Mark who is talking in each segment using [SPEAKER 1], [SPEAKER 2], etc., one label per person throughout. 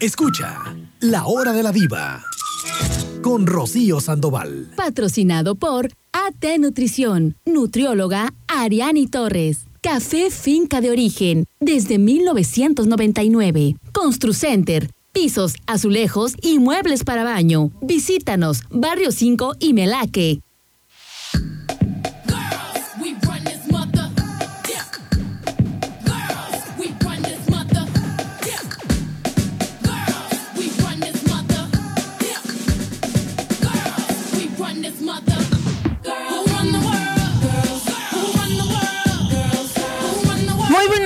[SPEAKER 1] Escucha La Hora de la Diva con Rocío Sandoval.
[SPEAKER 2] Patrocinado por AT Nutrición, nutrióloga Ariani Torres. Café Finca de Origen, desde 1999. Construcenter, pisos, azulejos y muebles para baño. Visítanos, Barrio 5 y Melaque.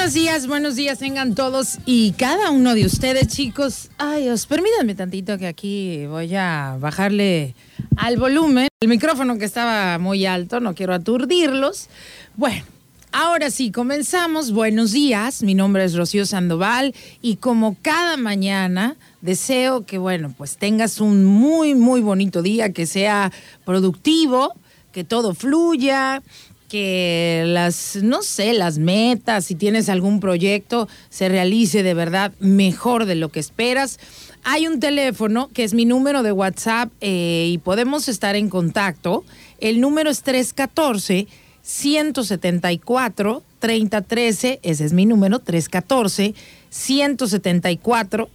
[SPEAKER 3] Buenos días, buenos días tengan todos y cada uno de ustedes, chicos. Ay, os permítanme tantito que aquí voy a bajarle al volumen. El micrófono que estaba muy alto, no quiero aturdirlos. Bueno, ahora sí, comenzamos. Buenos días, mi nombre es Rocío Sandoval y como cada mañana deseo que, bueno, pues tengas un muy, muy bonito día, que sea productivo, que todo fluya, que las, no sé, las metas, si tienes algún proyecto, se realice de verdad mejor de lo que esperas. Hay un teléfono que es mi número de WhatsApp eh, y podemos estar en contacto. El número es 314 174 3013, ese es mi número, 314 174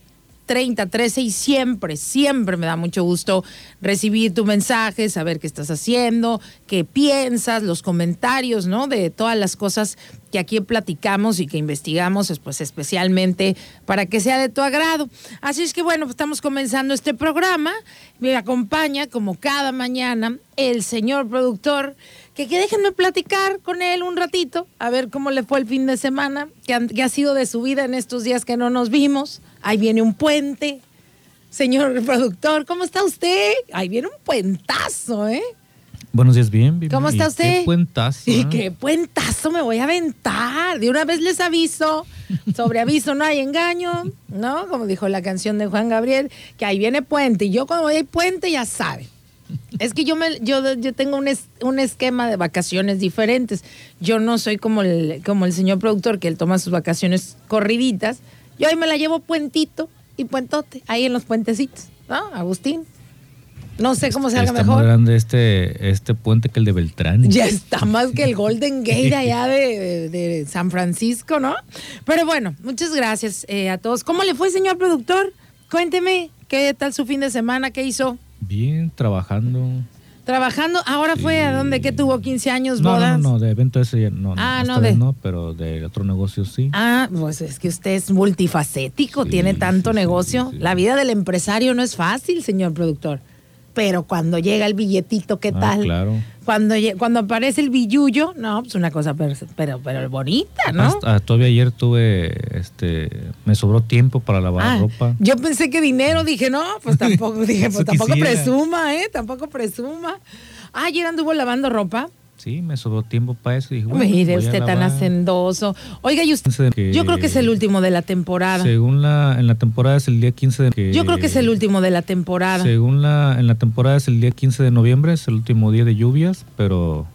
[SPEAKER 3] 3013 y siempre, siempre me da mucho gusto recibir tu mensaje, saber qué estás haciendo, qué piensas, los comentarios, ¿no? De todas las cosas que aquí platicamos y que investigamos, pues especialmente para que sea de tu agrado. Así es que bueno, pues, estamos comenzando este programa. Me acompaña como cada mañana el señor productor que, que, déjenme platicar con él un ratito, a ver cómo le fue el fin de semana, qué ha sido de su vida en estos días que no nos vimos. Ahí viene un puente. Señor productor, ¿cómo está usted? Ahí viene un puentazo, ¿eh?
[SPEAKER 4] Buenos días, bien. bien
[SPEAKER 3] ¿Cómo está usted?
[SPEAKER 4] Qué puentazo.
[SPEAKER 3] Y
[SPEAKER 4] ¿eh?
[SPEAKER 3] qué puentazo me voy a aventar. De una vez les aviso, sobre aviso no hay engaño, ¿no? Como dijo la canción de Juan Gabriel, que ahí viene puente. Y yo cuando voy a puente ya sabe. Es que yo me, yo, yo tengo un, un esquema de vacaciones diferentes. Yo no soy como el, como el señor productor que él toma sus vacaciones corriditas. Yo ahí me la llevo puentito y puentote, ahí en los puentecitos, ¿no? Agustín. No sé cómo se haga
[SPEAKER 4] está
[SPEAKER 3] mejor.
[SPEAKER 4] más grande este, este puente que el de Beltrán.
[SPEAKER 3] Ya está más que el Golden Gate allá de, de, de San Francisco, ¿no? Pero bueno, muchas gracias eh, a todos. ¿Cómo le fue, señor productor? Cuénteme, ¿qué tal su fin de semana? ¿Qué hizo?
[SPEAKER 4] Bien, trabajando.
[SPEAKER 3] Trabajando, ahora fue a donde que tuvo 15 años,
[SPEAKER 4] No,
[SPEAKER 3] bodas.
[SPEAKER 4] no, no, de evento ese no.
[SPEAKER 3] Ah, no, de-
[SPEAKER 4] no, pero de otro negocio sí.
[SPEAKER 3] Ah, pues es que usted es multifacético,
[SPEAKER 4] Sí,
[SPEAKER 3] tiene tanto
[SPEAKER 4] sí,
[SPEAKER 3] negocio. La vida del empresario no es fácil, señor productor. Pero cuando llega el billetito, ¿qué
[SPEAKER 4] Ah,
[SPEAKER 3] tal?
[SPEAKER 4] claro.
[SPEAKER 3] Cuando, cuando aparece el billullo, no, pues una cosa pero, pero, pero bonita, ¿no?
[SPEAKER 4] Hasta- ah, todavía ayer tuve, este, me sobró tiempo para lavar
[SPEAKER 3] Ah,
[SPEAKER 4] ropa.
[SPEAKER 3] Yo pensé que dinero, dije, no, pues tampoco, dije, pues tampoco
[SPEAKER 4] quisiera.
[SPEAKER 3] presuma, ¿eh? Tampoco presuma. Ah, ayer anduvo lavando ropa.
[SPEAKER 4] Sí, me sobró tiempo para eso. y Dije, bueno,
[SPEAKER 3] Mire, usted tan hacendoso. Oiga, y usted,
[SPEAKER 4] Que-
[SPEAKER 3] yo creo que es el último de la temporada.
[SPEAKER 4] Según la, en la temporada es el día 15 de que-
[SPEAKER 3] Yo creo que es el último de la temporada.
[SPEAKER 4] Según la, en la temporada es el día 15 de noviembre, es el último día de lluvias, pero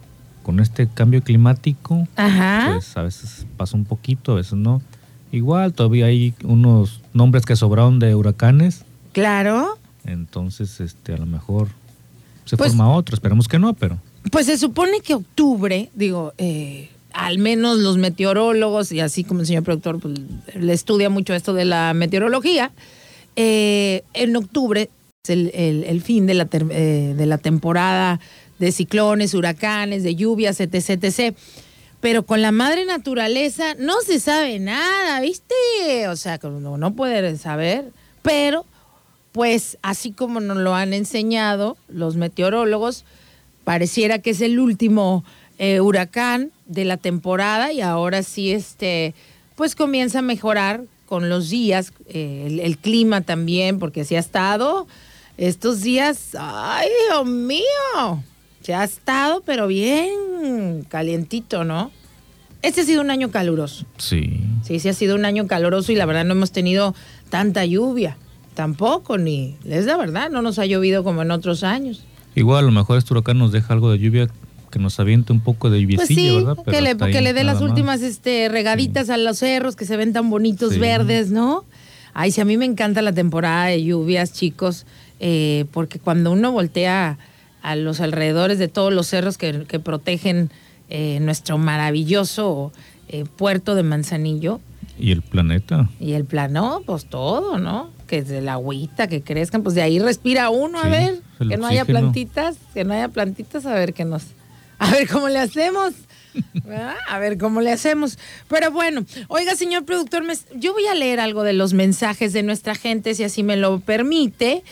[SPEAKER 4] con este cambio climático,
[SPEAKER 3] Ajá.
[SPEAKER 4] pues a veces pasa un poquito, a veces no. Igual todavía hay unos nombres que sobraron de huracanes,
[SPEAKER 3] Claro.
[SPEAKER 4] entonces este a lo mejor se
[SPEAKER 3] Pues-
[SPEAKER 4] forma otro, esperemos que no, pero
[SPEAKER 3] Pues se supone que octubre, digo, eh, al menos los meteorólogos, y así como el señor productor pues, le estudia mucho esto de la meteorología, eh, en octubre es el, fin de la, ter- eh, de la temporada de ciclones, huracanes, de lluvias, etc, etc. Pero con la madre naturaleza no se sabe nada, ¿viste? O sea, como no puede saber, pero pues así como nos lo han enseñado los meteorólogos, pareciera que es el último eh, huracán de la temporada y ahora sí este pues comienza a mejorar con los días, eh, el, el clima también, porque sí ha estado estos días, ay Dios mío, se ha estado pero bien calientito, ¿no? Este ha sido un año caluroso.
[SPEAKER 4] sí.
[SPEAKER 3] Sí, sí ha sido un año caluroso y la verdad no hemos tenido tanta lluvia. Tampoco, ni. Es la verdad, no nos ha llovido como en otros años.
[SPEAKER 4] Igual a lo mejor este huracán nos deja algo de lluvia que nos aviente un poco de
[SPEAKER 3] Pues sí,
[SPEAKER 4] ¿verdad?
[SPEAKER 3] que le, que le dé las
[SPEAKER 4] más.
[SPEAKER 3] últimas este, regaditas a los cerros que se ven tan bonitos
[SPEAKER 4] Sí.
[SPEAKER 3] verdes, ¿no? Ay, sí, a mí me encanta la temporada de lluvias, chicos, eh, porque cuando uno voltea a los alrededores de todos los cerros que, que protegen eh, nuestro maravilloso eh, puerto de Manzanillo,
[SPEAKER 4] Y el planeta.
[SPEAKER 3] y el plano, pues todo, ¿no? Que de la agüita, que crezcan, pues de ahí respira uno, a ver, que no haya plantitas, que no haya plantitas, a ver qué nos, a ver cómo le hacemos. ¿verdad? A ver cómo le hacemos. Pero bueno, oiga, señor productor, yo voy a leer algo de los mensajes de nuestra gente, si así me lo permite.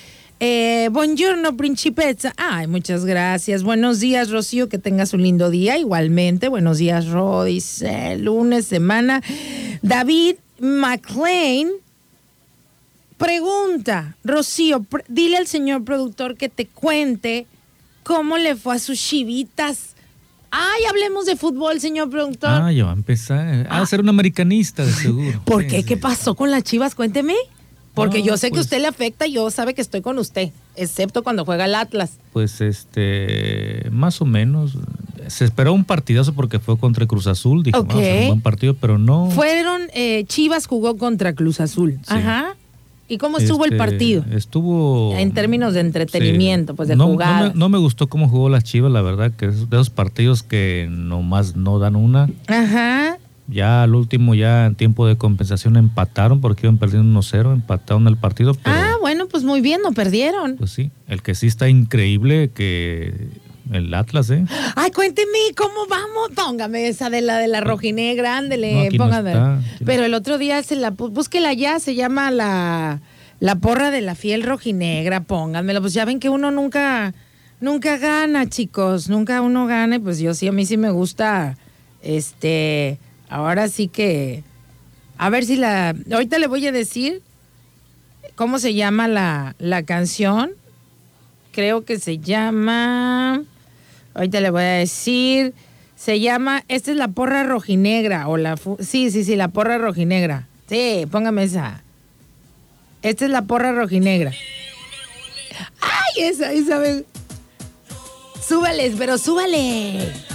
[SPEAKER 3] Eh, buongiorno, principessa. Ay, muchas gracias. Buenos días, Rocío. Que tengas un lindo día. Igualmente, buenos días, Ro. Dice lunes, semana. David McLean pregunta, Rocío, pr- dile al señor productor que te cuente cómo le fue a sus chivitas. Ay, hablemos de fútbol, señor productor.
[SPEAKER 4] Ah, ya va a empezar. Ah, ser un americanista, de seguro.
[SPEAKER 3] ¿Por qué? ¿Qué pasó con las chivas? Cuénteme. Porque
[SPEAKER 4] No,
[SPEAKER 3] yo sé que
[SPEAKER 4] pues-
[SPEAKER 3] usted le afecta, yo sabe que estoy con usted, excepto cuando juega el Atlas.
[SPEAKER 4] Pues este, más o menos. Se esperó un partidazo porque fue contra Cruz Azul. Dijo,
[SPEAKER 3] Ok.
[SPEAKER 4] vamos a hacer un buen partido, pero no.
[SPEAKER 3] Fueron, eh, Chivas jugó contra Cruz Azul.
[SPEAKER 4] Sí.
[SPEAKER 3] Ajá. ¿Y cómo estuvo el
[SPEAKER 4] Este,
[SPEAKER 3] partido?
[SPEAKER 4] Estuvo.
[SPEAKER 3] En términos de entretenimiento, pues de
[SPEAKER 4] no, me, no me gustó cómo jugó las Chivas, la verdad, que es de esos partidos que nomás no dan una.
[SPEAKER 3] Ajá.
[SPEAKER 4] Ya al último, ya en tiempo de compensación empataron porque iban perdiendo 1-0, empataron el partido, pero
[SPEAKER 3] Ah, bueno, pues muy bien, no perdieron.
[SPEAKER 4] pues sí, el que sí está increíble que el Atlas, ¿eh?
[SPEAKER 3] Ay, cuénteme cómo vamos. Póngame esa de la de la rojinegra, ándele,
[SPEAKER 4] No,
[SPEAKER 3] póngame. Pero el otro día se la búsquela ya, se llama la, la porra de la fiel rojinegra, pónganmela. Pues ya ven que uno nunca, nunca gana, chicos. Nunca uno gana, y pues yo sí, a mí sí me gusta. Este, ahora sí que. A ver si la. Ahorita le voy a decir cómo se llama la, la canción. Creo que se llama. Ahorita le voy a decir. Se llama. Esta es la porra rojinegra. O la. Sí, sí, sí, la porra rojinegra. Sí, póngame esa. Esta es la porra rojinegra. ¡Ay, esa, esa! Súbales, pero súbale.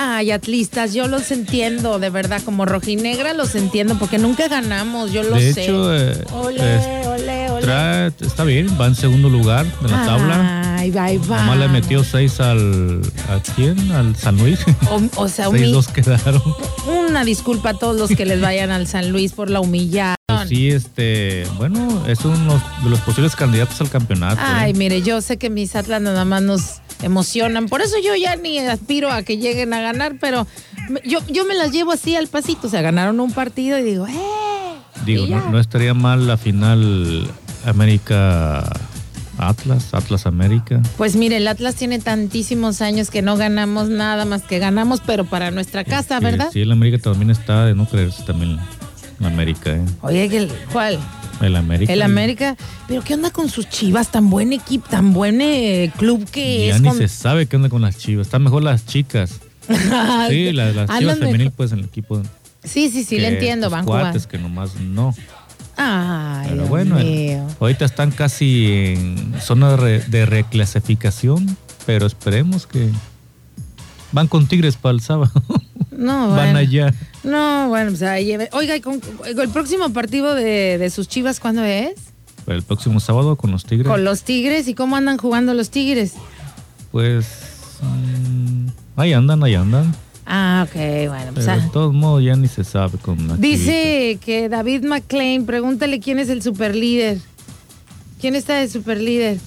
[SPEAKER 3] Ay, atlistas, yo los entiendo, de verdad, como rojinegra los entiendo, porque nunca ganamos, yo lo
[SPEAKER 4] de
[SPEAKER 3] sé.
[SPEAKER 4] hecho, eh,
[SPEAKER 3] ole, ole, ole.
[SPEAKER 4] trae- está bien, va en segundo lugar de la tabla.
[SPEAKER 3] Ay, bye, bye.
[SPEAKER 4] Nomás le metió seis al. ¿A quién? Al San Luis.
[SPEAKER 3] O, o sea,
[SPEAKER 4] seis dos quedaron.
[SPEAKER 3] una disculpa a todos los que les vayan al San Luis por la humillación.
[SPEAKER 4] Sí, este. Bueno, es uno de los posibles candidatos al campeonato. ¿eh?
[SPEAKER 3] Ay, mire, yo sé que mis Atlas nada más nos emocionan. Por eso yo ya ni aspiro a que lleguen a ganar, pero yo, yo me las llevo así al pasito. O sea, ganaron un partido y digo, ¡eh!
[SPEAKER 4] Digo, no, no estaría mal la final América Atlas, Atlas América.
[SPEAKER 3] Pues mire, el Atlas tiene tantísimos años que no ganamos nada más que ganamos, pero para nuestra casa, ¿verdad?
[SPEAKER 4] Sí, el América también está de no creerse también América, ¿eh?
[SPEAKER 3] Oye, el- ¿cuál?
[SPEAKER 4] El América.
[SPEAKER 3] El América. Pero ¿qué onda con sus chivas? Tan buen equipo, tan buen eh, club que
[SPEAKER 4] Ya
[SPEAKER 3] es.
[SPEAKER 4] ni
[SPEAKER 3] con-
[SPEAKER 4] se sabe qué onda con las chivas. Están mejor las chicas. Sí, las, las chivas femenil, pues en el equipo.
[SPEAKER 3] Sí, sí, sí,
[SPEAKER 4] que
[SPEAKER 3] le entiendo, van
[SPEAKER 4] cuates que nomás no.
[SPEAKER 3] Ay,
[SPEAKER 4] Pero
[SPEAKER 3] Dios
[SPEAKER 4] bueno,
[SPEAKER 3] mío.
[SPEAKER 4] ahorita están casi en zona de, re- de reclasificación, pero esperemos que van con Tigres para el sábado.
[SPEAKER 3] No,
[SPEAKER 4] van
[SPEAKER 3] bueno.
[SPEAKER 4] allá.
[SPEAKER 3] No, bueno, pues ahí lleve- Oiga, ¿y con- el próximo partido de, de sus chivas, ¿cuándo es?
[SPEAKER 4] El próximo sábado con los Tigres.
[SPEAKER 3] Con los Tigres. ¿Y cómo andan jugando los Tigres?
[SPEAKER 4] Pues mm, ahí andan, ahí andan.
[SPEAKER 3] Ah, ok, bueno, pues.
[SPEAKER 4] Pero
[SPEAKER 3] ah.
[SPEAKER 4] de todos modos ya ni se sabe con la chivita.
[SPEAKER 3] Dice que David McLean, pregúntale quién es el superlíder. ¿Quién está de superlíder?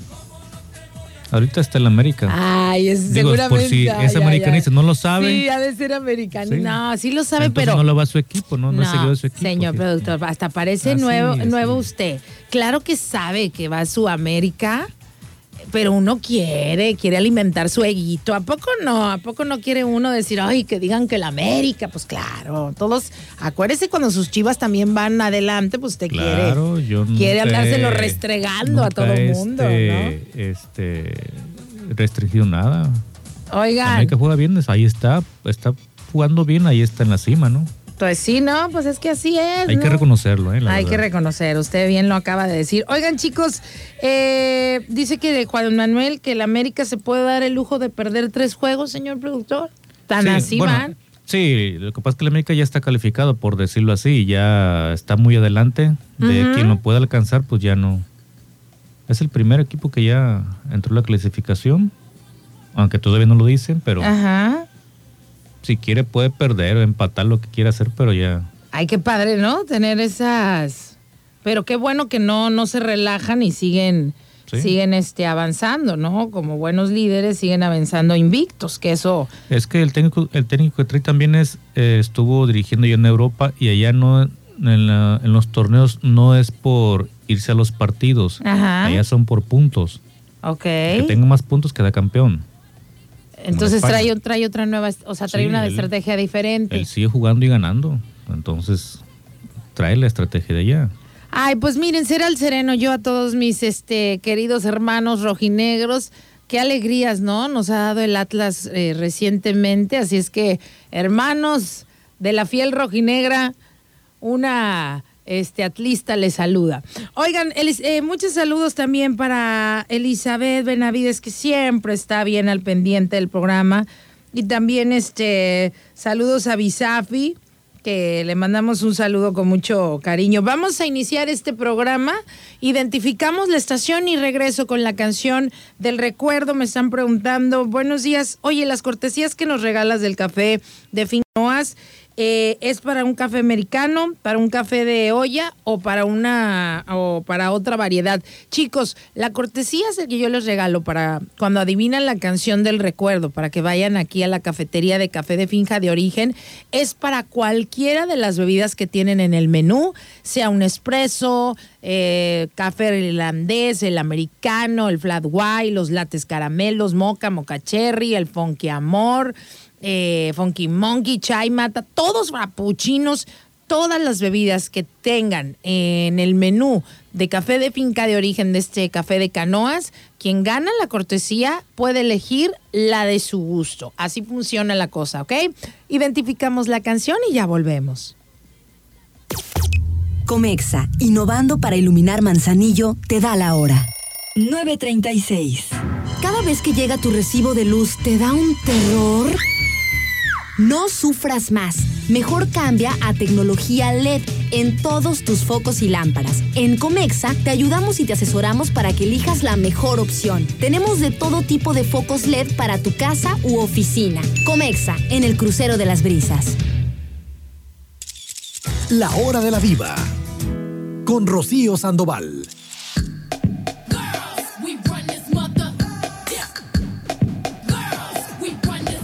[SPEAKER 4] Ahorita está el América.
[SPEAKER 3] Ay, es
[SPEAKER 4] Digo,
[SPEAKER 3] seguramente.
[SPEAKER 4] por si es
[SPEAKER 3] ay,
[SPEAKER 4] americanista,
[SPEAKER 3] ay.
[SPEAKER 4] no lo sabe.
[SPEAKER 3] Sí, ha de ser americanista.
[SPEAKER 4] Sí.
[SPEAKER 3] No, sí lo sabe,
[SPEAKER 4] Entonces
[SPEAKER 3] pero.
[SPEAKER 4] no lo va a su equipo, no, no, seguidor de su equipo.
[SPEAKER 3] Señor productor, hasta parece
[SPEAKER 4] Así
[SPEAKER 3] nuevo, nuevo usted. Claro que sabe que va a Sudamérica, pero uno quiere, quiere alimentar su eguito. ¿A poco no? ¿A poco no quiere uno decir, ay, que digan que la América? Pues claro, todos, acuérdese cuando sus chivas también van adelante, pues usted
[SPEAKER 4] Claro, yo
[SPEAKER 3] quiere, quiere
[SPEAKER 4] nunca
[SPEAKER 3] andárselo restregando a todo
[SPEAKER 4] he,
[SPEAKER 3] mundo,
[SPEAKER 4] este, Este, restringido nada.
[SPEAKER 3] ¿no? Oigan,
[SPEAKER 4] América juega bien, ahí está, está jugando bien, ahí está en la cima, ¿no?
[SPEAKER 3] Pues sí, no, pues es que así es.
[SPEAKER 4] Hay
[SPEAKER 3] ¿no?
[SPEAKER 4] que reconocerlo, ¿eh? la
[SPEAKER 3] Hay que reconocer, usted bien lo acaba de decir. Oigan, chicos, eh, dice que de Juan Manuel que el América se puede dar el lujo de perder tres juegos, señor productor. Tan
[SPEAKER 4] Sí,
[SPEAKER 3] así
[SPEAKER 4] bueno,
[SPEAKER 3] van.
[SPEAKER 4] Sí, lo que pasa es que el América ya está calificado, por decirlo así, ya está muy adelante. De quien lo pueda alcanzar, pues ya no. Es el primer equipo que ya entró en la clasificación, aunque todavía no lo dicen, pero
[SPEAKER 3] Ajá.
[SPEAKER 4] Si quiere puede perder o empatar lo que quiera hacer, pero ya.
[SPEAKER 3] Ay, qué padre, ¿no? Tener esas. Pero qué bueno que no, no se relajan y siguen,
[SPEAKER 4] Sí.
[SPEAKER 3] siguen este, avanzando, ¿no? Como buenos líderes siguen avanzando invictos, que eso.
[SPEAKER 4] Es que el técnico, el técnico que trae también es, eh, estuvo dirigiendo ya en Europa y allá no, en, la- en los torneos no es por irse a los partidos,
[SPEAKER 3] Ajá.
[SPEAKER 4] allá son por puntos.
[SPEAKER 3] Ok.
[SPEAKER 4] Que tenga más puntos queda campeón.
[SPEAKER 3] Entonces trae, trae otra nueva, o sea, trae
[SPEAKER 4] Sí,
[SPEAKER 3] una
[SPEAKER 4] él-
[SPEAKER 3] estrategia diferente.
[SPEAKER 4] Él sigue jugando y ganando, entonces trae la estrategia de allá.
[SPEAKER 3] Ay, pues miren, será el sereno yo a todos mis este queridos hermanos rojinegros. Qué alegrías, ¿no? Nos ha dado el Atlas eh, recientemente. Así es que, hermanos de la fiel rojinegra, una este atlista les saluda. Oigan, Elis- eh, muchos saludos también para Elizabeth Benavides, que siempre está bien al pendiente del programa. Y también este saludos a Bisafi, que le mandamos un saludo con mucho cariño. Vamos a iniciar este programa. Identificamos la estación y regreso con la canción del recuerdo. Me están preguntando, buenos días. Oye, las cortesías que nos regalas del café de Finoas, eh, ¿es para un café americano, para un café de olla o para una o para otra variedad? Chicos, la cortesía es el que yo les regalo para cuando adivinan la canción del recuerdo, para que vayan aquí a la cafetería de café de finja de origen, es para cualquiera de las bebidas que tienen en el menú, sea un espresso, eh, café irlandés, el americano, el flat white, los lates caramelos, moca, moca cherry, el funky amor, eh, funky monkey, chai mata, todos frappuccinos, todas las bebidas que tengan en el menú de café de finca de origen de este café de canoas, quien gana la cortesía puede elegir la de su gusto. Así funciona la cosa, ¿ok? Identificamos la canción y ya volvemos.
[SPEAKER 5] Comexa, innovando para iluminar Manzanillo, te da la hora. 9.36. Cada vez que llega tu recibo de luz, ¿te da un terror? No sufras más. Mejor cambia a tecnología LED en todos tus focos y lámparas. En Comexa te ayudamos y te asesoramos para que elijas la mejor opción. Tenemos de todo tipo de focos LED para tu casa u oficina. Comexa, en el crucero de las brisas.
[SPEAKER 1] La hora de la viva. Con Rocío Sandoval.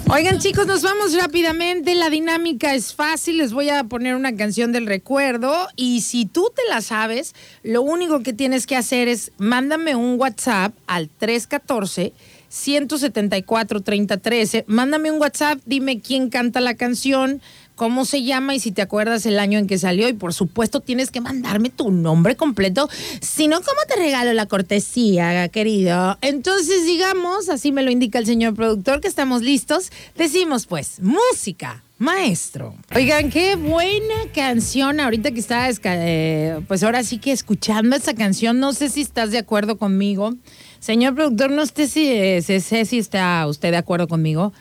[SPEAKER 3] Oigan chicos, nos vamos rápidamente. La dinámica es fácil. Les voy a poner una canción del recuerdo y si tú te la sabes, lo único que tienes que hacer es mándame un WhatsApp al 314. 174 3013. Mándame un WhatsApp, dime quién canta la canción, cómo se llama y si te acuerdas el año en que salió. Y por supuesto, tienes que mandarme tu nombre completo. Si no, ¿cómo te regalo la cortesía, querido? Entonces, digamos, así me lo indica el señor productor, que estamos listos. Decimos, pues, música. Maestro. Oigan, qué buena canción. Ahorita que estaba, eh, pues ahora sí que escuchando esta canción, no sé si estás de acuerdo conmigo. Señor productor, no sé si, eh, sé si está usted de acuerdo conmigo,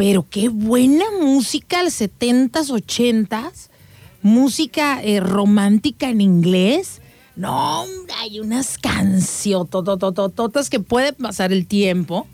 [SPEAKER 3] pero qué buena música, los 70s, 80s. Música eh, romántica en inglés. No, hay unas canciones que puede pasar el tiempo.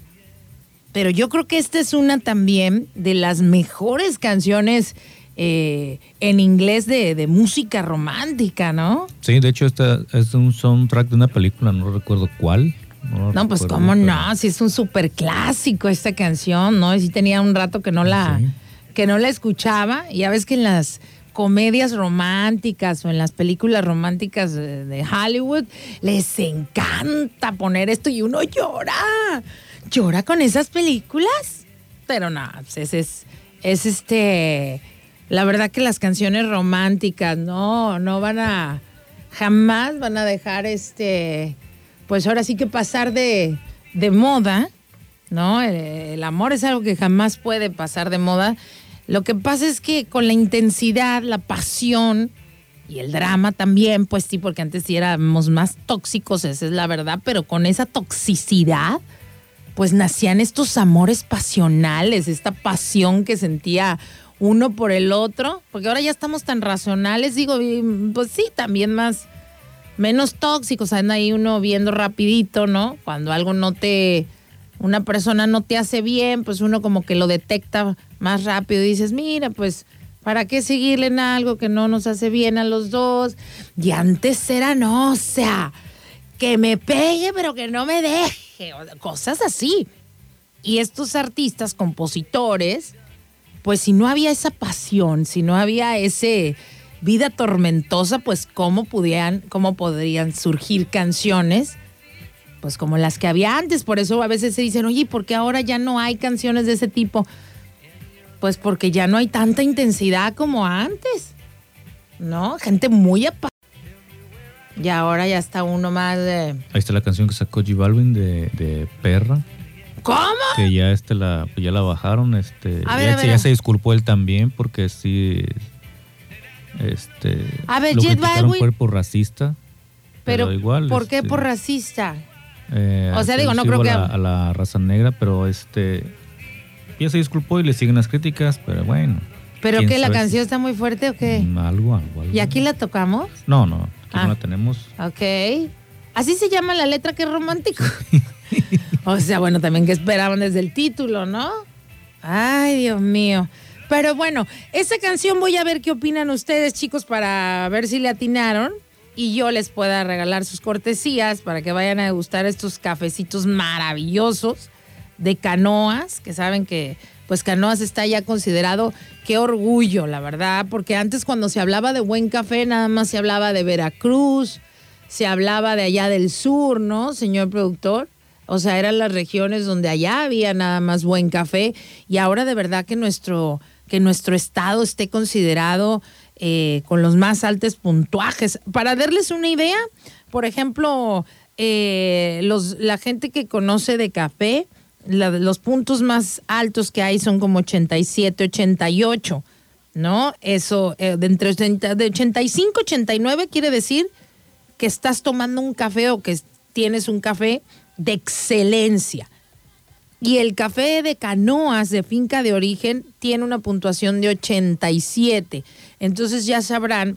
[SPEAKER 3] Pero yo creo que esta es una también de las mejores canciones eh, en inglés de, de música romántica, ¿no?
[SPEAKER 4] Sí, de hecho, esta es un soundtrack de una película, no recuerdo cuál.
[SPEAKER 3] No, pues cómo no, si es un súper clásico esta canción, ¿no? Y sí tenía un rato que no la,
[SPEAKER 4] Sí.
[SPEAKER 3] que no la escuchaba. Y ya ves que en las comedias románticas o en las películas románticas de, Hollywood les encanta poner esto y uno llora. Llora con esas películas. Pero no, pues ese es, es este. La verdad que las canciones románticas no, no van a. Jamás van a dejar este. Pues ahora sí que pasar de, de moda, ¿no? El, el amor es algo que jamás puede pasar de moda. Lo que pasa es que con la intensidad, la pasión y el drama también, pues sí, porque antes sí éramos más tóxicos, esa es la verdad, pero con esa toxicidad, pues nacían estos amores pasionales, esta pasión que sentía uno por el otro, porque ahora ya estamos tan racionales, digo, pues sí, también más, menos tóxicos, anda ahí uno viendo rapidito, ¿no? Cuando algo no te, una persona no te hace bien, pues uno como que lo detecta más rápido y dices, mira, pues, ¿para qué seguirle en algo que no nos hace bien a los dos? Y antes era, no, o sea, que me pegue, pero que no me deje, cosas así. Y estos artistas, compositores, pues si no había esa pasión, si no había ese vida tormentosa, pues cómo pudieran, cómo podrían surgir canciones, pues como las que había antes. Por eso a veces se dicen, oye, ¿por qué ahora ya no hay canciones de ese tipo? Pues porque ya no hay tanta intensidad como antes, ¿no? Gente muy apa y ahora ya está uno más de...
[SPEAKER 4] Ahí está la canción que sacó J Balvin de, de Perra,
[SPEAKER 3] ¿Cómo?
[SPEAKER 4] que ya este la ya la bajaron, este
[SPEAKER 3] ver,
[SPEAKER 4] ya, se disculpó él también porque sí este
[SPEAKER 3] A ver,
[SPEAKER 4] lo
[SPEAKER 3] J
[SPEAKER 4] criticaron
[SPEAKER 3] Balvin-
[SPEAKER 4] fue por racista.
[SPEAKER 3] Pero,
[SPEAKER 4] igual
[SPEAKER 3] ¿por qué
[SPEAKER 4] este,
[SPEAKER 3] por racista?
[SPEAKER 4] eh,
[SPEAKER 3] O sea, digo, no creo
[SPEAKER 4] a la,
[SPEAKER 3] que-
[SPEAKER 4] a la raza negra, pero este ya se disculpó y le siguen las críticas, pero bueno.
[SPEAKER 3] ¿Pero qué? ¿La canción está muy fuerte o qué?
[SPEAKER 4] Mm, Algo, algo, algo.
[SPEAKER 3] ¿Y aquí la tocamos?
[SPEAKER 4] No, no, aquí
[SPEAKER 3] Ah.
[SPEAKER 4] no la tenemos.
[SPEAKER 3] Ok. Así se llama la letra, que romántico. o sea, bueno, también que esperaban desde el título, ¿no? Ay, Dios mío. Pero bueno, esa canción voy a ver qué opinan ustedes, chicos, para ver si le atinaron. Y yo les pueda regalar sus cortesías para que vayan a degustar estos cafecitos maravillosos de canoas, que saben que pues canoas está ya considerado, qué orgullo, la verdad, porque antes cuando se hablaba de buen café nada más se hablaba de Veracruz, se hablaba de allá del sur, ¿no, señor productor? O sea, eran las regiones donde allá había nada más buen café y ahora de verdad que nuestro, que nuestro estado esté considerado eh, con los más altos puntuajes. Para darles una idea, por ejemplo, eh, la gente que conoce de café, los puntos más altos que hay son como 87, 88, ¿no? Eso, eh, de entre 80 de 85, 89 quiere decir que estás tomando un café o que tienes un café de excelencia. Y el café de canoas de finca de origen tiene una puntuación de 87. Entonces ya sabrán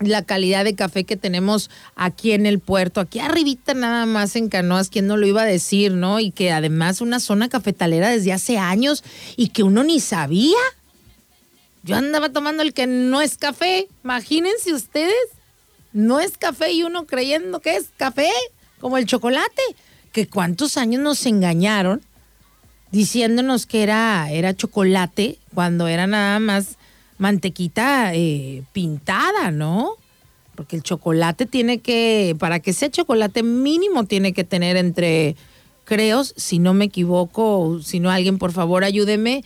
[SPEAKER 3] la calidad de café que tenemos aquí en el puerto, aquí arribita nada más en Canoas, quien no lo iba a decir, ¿no? Y que además una zona cafetalera desde hace años y que uno ni sabía. Yo andaba tomando el que no es café, imagínense ustedes, no es café y uno creyendo que es café, como el chocolate, que cuántos años nos engañaron diciéndonos que era, era chocolate cuando era nada más mantequita eh, pintada, ¿no? Porque el chocolate tiene que, para que sea chocolate mínimo tiene que tener entre, creo, si no me equivoco, si no alguien por favor ayúdeme,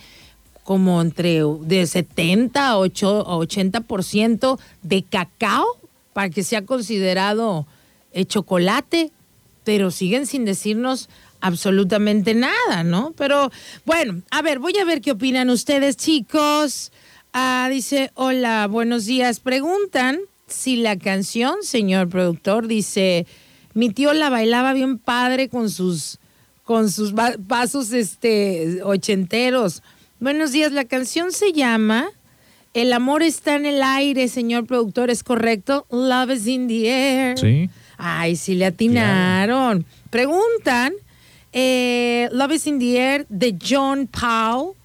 [SPEAKER 3] como entre de 70 a 8 a 80% de cacao para que sea considerado eh, chocolate, pero siguen sin decirnos absolutamente nada, ¿no? Pero bueno, a ver, voy a ver qué opinan ustedes, chicos. Ah, dice, hola, buenos días. Preguntan si la canción, señor productor, dice, mi tío la bailaba bien padre con sus, con sus pasos este, ochenteros. Buenos días, la canción se llama El amor está en el aire, señor productor, ¿es correcto? Love is in the air.
[SPEAKER 4] Sí.
[SPEAKER 3] Ay, sí le atinaron. Preguntan, eh, Love is in the Air de John Paul.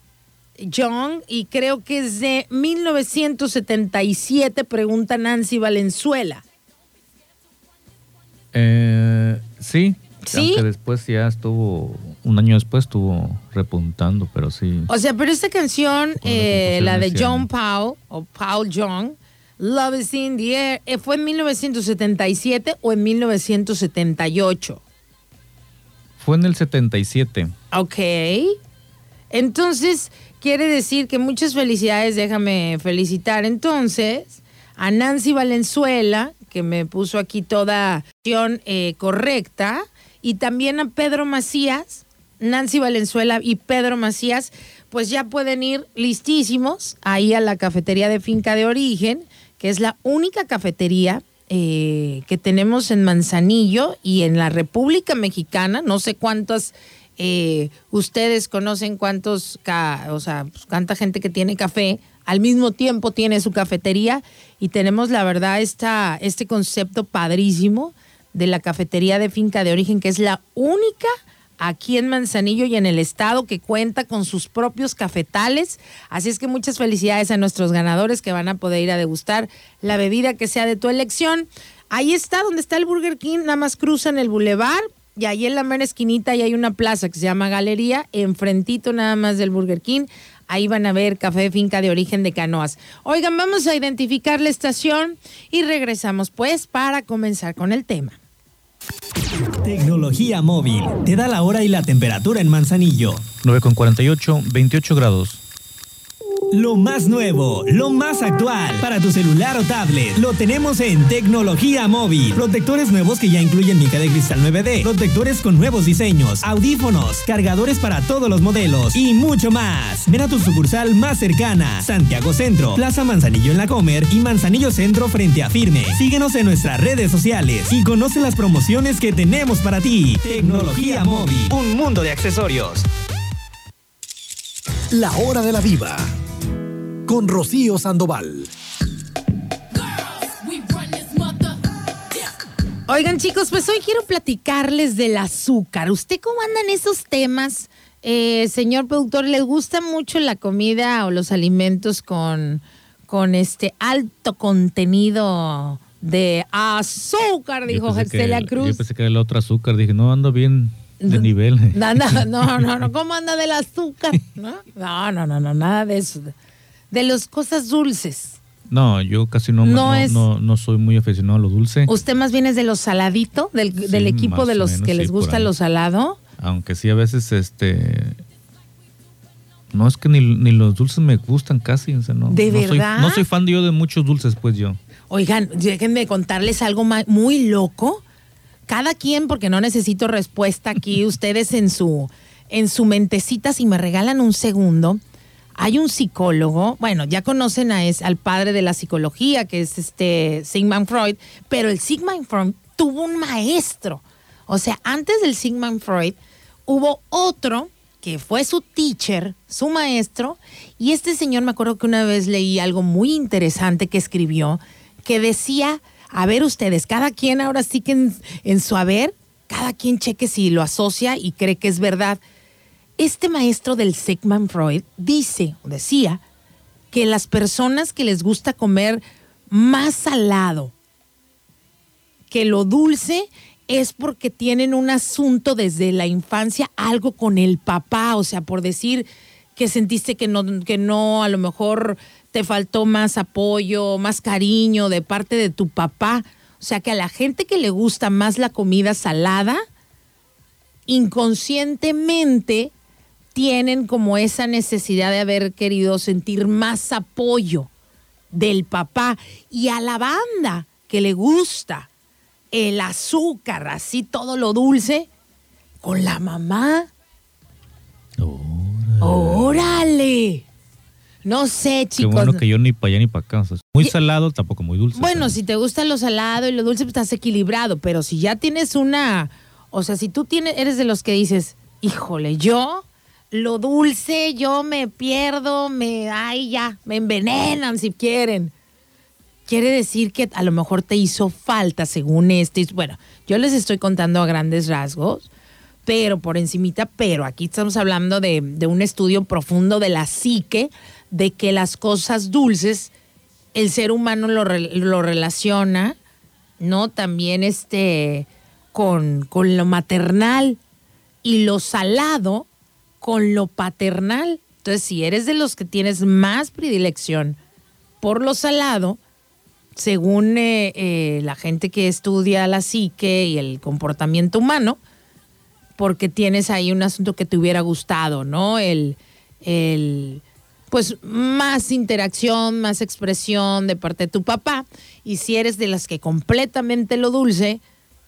[SPEAKER 3] John, y creo que es de 1977, pregunta Nancy Valenzuela.
[SPEAKER 4] Eh, sí.
[SPEAKER 3] ¿Sí?
[SPEAKER 4] Aunque después ya estuvo, un año después estuvo repuntando, pero sí.
[SPEAKER 3] O sea, pero esta canción, eh, la de John. Paul, o Paul John, Love is in the Air, ¿fue en 1977 o en 1978?
[SPEAKER 4] Fue en el 77.
[SPEAKER 3] Ok. Entonces, quiere decir que muchas felicidades, déjame felicitar entonces a Nancy Valenzuela, que me puso aquí toda acción eh, correcta, y también a Pedro Macías, Nancy Valenzuela y Pedro Macías, pues ya pueden ir listísimos ahí a la cafetería de Finca de Origen, que es la única cafetería eh, que tenemos en Manzanillo y en la República Mexicana, no sé cuántas eh, ustedes conocen cuántos, o sea, pues, cuánta gente que tiene café, al mismo tiempo tiene su cafetería y tenemos la verdad esta, este concepto padrísimo de la cafetería de finca de origen, que es la única aquí en Manzanillo y en el estado que cuenta con sus propios cafetales. Así es que muchas felicidades a nuestros ganadores que van a poder ir a degustar la bebida que sea de tu elección. Ahí está donde está el Burger King, nada más cruzan el bulevar y ahí en la mera esquinita hay una plaza que se llama Galería, enfrentito nada más del Burger King. Ahí van a ver café finca de origen de canoas. Oigan, vamos a identificar la estación y regresamos pues para comenzar con el tema.
[SPEAKER 1] Tecnología móvil. Te da la hora y la temperatura en Manzanillo.
[SPEAKER 4] 9,48, 28 grados.
[SPEAKER 1] Lo más nuevo, lo más actual para tu celular o tablet. Lo tenemos en Tecnología Móvil. Protectores nuevos que ya incluyen mica de cristal 9D, protectores con nuevos diseños, audífonos, cargadores para todos los modelos y mucho más. Ven a tu sucursal más cercana, Santiago Centro, Plaza Manzanillo en la Comer y Manzanillo Centro frente a Firme. Síguenos en nuestras redes sociales y conoce las promociones que tenemos para ti. Tecnología Móvil, un mundo de accesorios. La hora de la viva con Rocío Sandoval.
[SPEAKER 3] Oigan chicos, pues hoy quiero platicarles del azúcar. ¿Usted cómo anda en esos temas? Eh, señor productor, ¿le gusta mucho la comida o los alimentos con, con este alto contenido de azúcar? Dijo Celia Cruz.
[SPEAKER 4] Yo pensé que era el otro azúcar. Dije, no, ando bien de nivel.
[SPEAKER 3] No, no, no, no, ¿cómo anda del azúcar? No, no, no, no, no nada de eso de las cosas dulces.
[SPEAKER 4] No, yo casi no, no, no, soy muy aficionado a lo dulce.
[SPEAKER 3] ¿Usted más bien es de los saladitos, del, equipo de los que les gusta lo salado?
[SPEAKER 4] Aunque sí, a veces, este... No, es que ni, los dulces me gustan casi. no,
[SPEAKER 3] ¿De verdad?
[SPEAKER 4] no soy fan yo de muchos dulces, pues yo.
[SPEAKER 3] Oigan, déjenme contarles algo muy loco. Cada quien, porque no necesito respuesta aquí, ustedes en su, en su mentecita, si me regalan un segundo hay un psicólogo, bueno, ya conocen a es, al padre de la psicología, que es este Sigmund Freud, pero el Sigmund Freud tuvo un maestro. O sea, antes del Sigmund Freud hubo otro que fue su teacher, su maestro, y este señor me acuerdo que una vez leí algo muy interesante que escribió, que decía, a ver ustedes, cada quien ahora sí que en, en su haber, cada quien cheque si lo asocia y cree que es verdad este maestro del Sigmund Freud dice, decía, que las personas que les gusta comer más salado que lo dulce es porque tienen un asunto desde la infancia, algo con el papá, o sea, por decir que sentiste que no, que no, a lo mejor te faltó más apoyo, más cariño de parte de tu papá. O sea, que a la gente que le gusta más la comida salada, inconscientemente tienen como esa necesidad de haber querido sentir más apoyo del papá y a la banda que le gusta el azúcar, así todo lo dulce, con la mamá. Órale. No sé, chicos.
[SPEAKER 4] Qué bueno que yo ni para allá ni para acá. muy salado, tampoco muy dulce.
[SPEAKER 3] Bueno, si te gusta lo salado y lo dulce, pues estás equilibrado. Pero si ya tienes una. O sea, si tú tienes, eres de los que dices, híjole, yo lo dulce yo me pierdo, me, ay ya, me envenenan si quieren. Quiere decir que a lo mejor te hizo falta según este. Bueno, yo les estoy contando a grandes rasgos, pero por encimita, pero aquí estamos hablando de, un estudio profundo de la psique, de que las cosas dulces, el ser humano lo, lo relaciona, ¿no? También este, con, con lo maternal y lo salado con lo paternal. Entonces, si eres de los que tienes más predilección por lo salado, según eh, eh, la gente que estudia la psique y el comportamiento humano, porque tienes ahí un asunto que te hubiera gustado, ¿no? El, el, pues más interacción, más expresión de parte de tu papá. Y si eres de las que completamente lo dulce,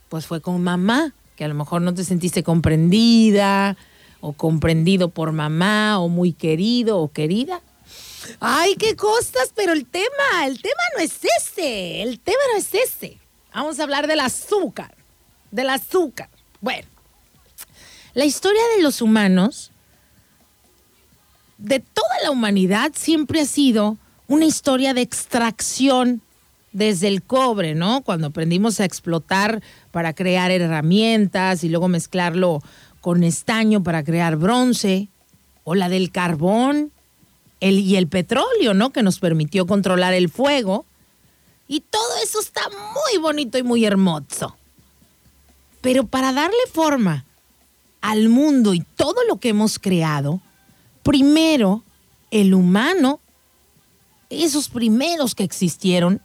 [SPEAKER 3] pues fue con mamá, que a lo mejor no te sentiste comprendida, o comprendido por mamá o muy querido o querida. Ay, qué costas, pero el tema, el tema no es ese, el tema no es ese. Vamos a hablar del azúcar, del azúcar. Bueno, La historia de los humanos, de toda la humanidad, siempre ha sido una historia de extracción desde el cobre, ¿no? Cuando aprendimos a explotar para crear herramientas y luego mezclarlo con estaño para crear bronce, o la del carbón el, y el petróleo, ¿no? Que nos permitió controlar el fuego. Y todo eso está muy bonito y muy hermoso. Pero para darle forma al mundo y todo lo que hemos creado, primero el humano, esos primeros que existieron,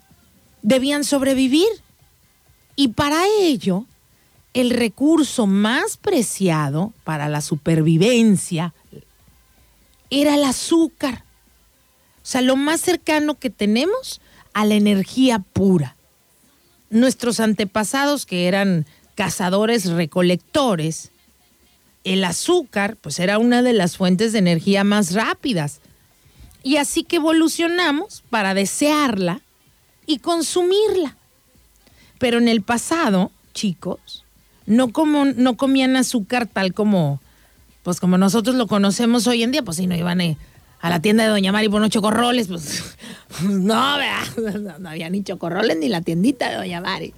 [SPEAKER 3] debían sobrevivir. Y para ello, el recurso más preciado para la supervivencia era el azúcar. O sea, lo más cercano que tenemos a la energía pura. Nuestros antepasados, que eran cazadores recolectores, el azúcar, pues era una de las fuentes de energía más rápidas. Y así que evolucionamos para desearla y consumirla. Pero en el pasado, chicos, no, como, no comían azúcar tal como, pues como nosotros lo conocemos hoy en día, pues si no iban a, la tienda de Doña Mari por unos chocorroles, pues, no, no, no, había ni chocorroles ni la tiendita de Doña Mari.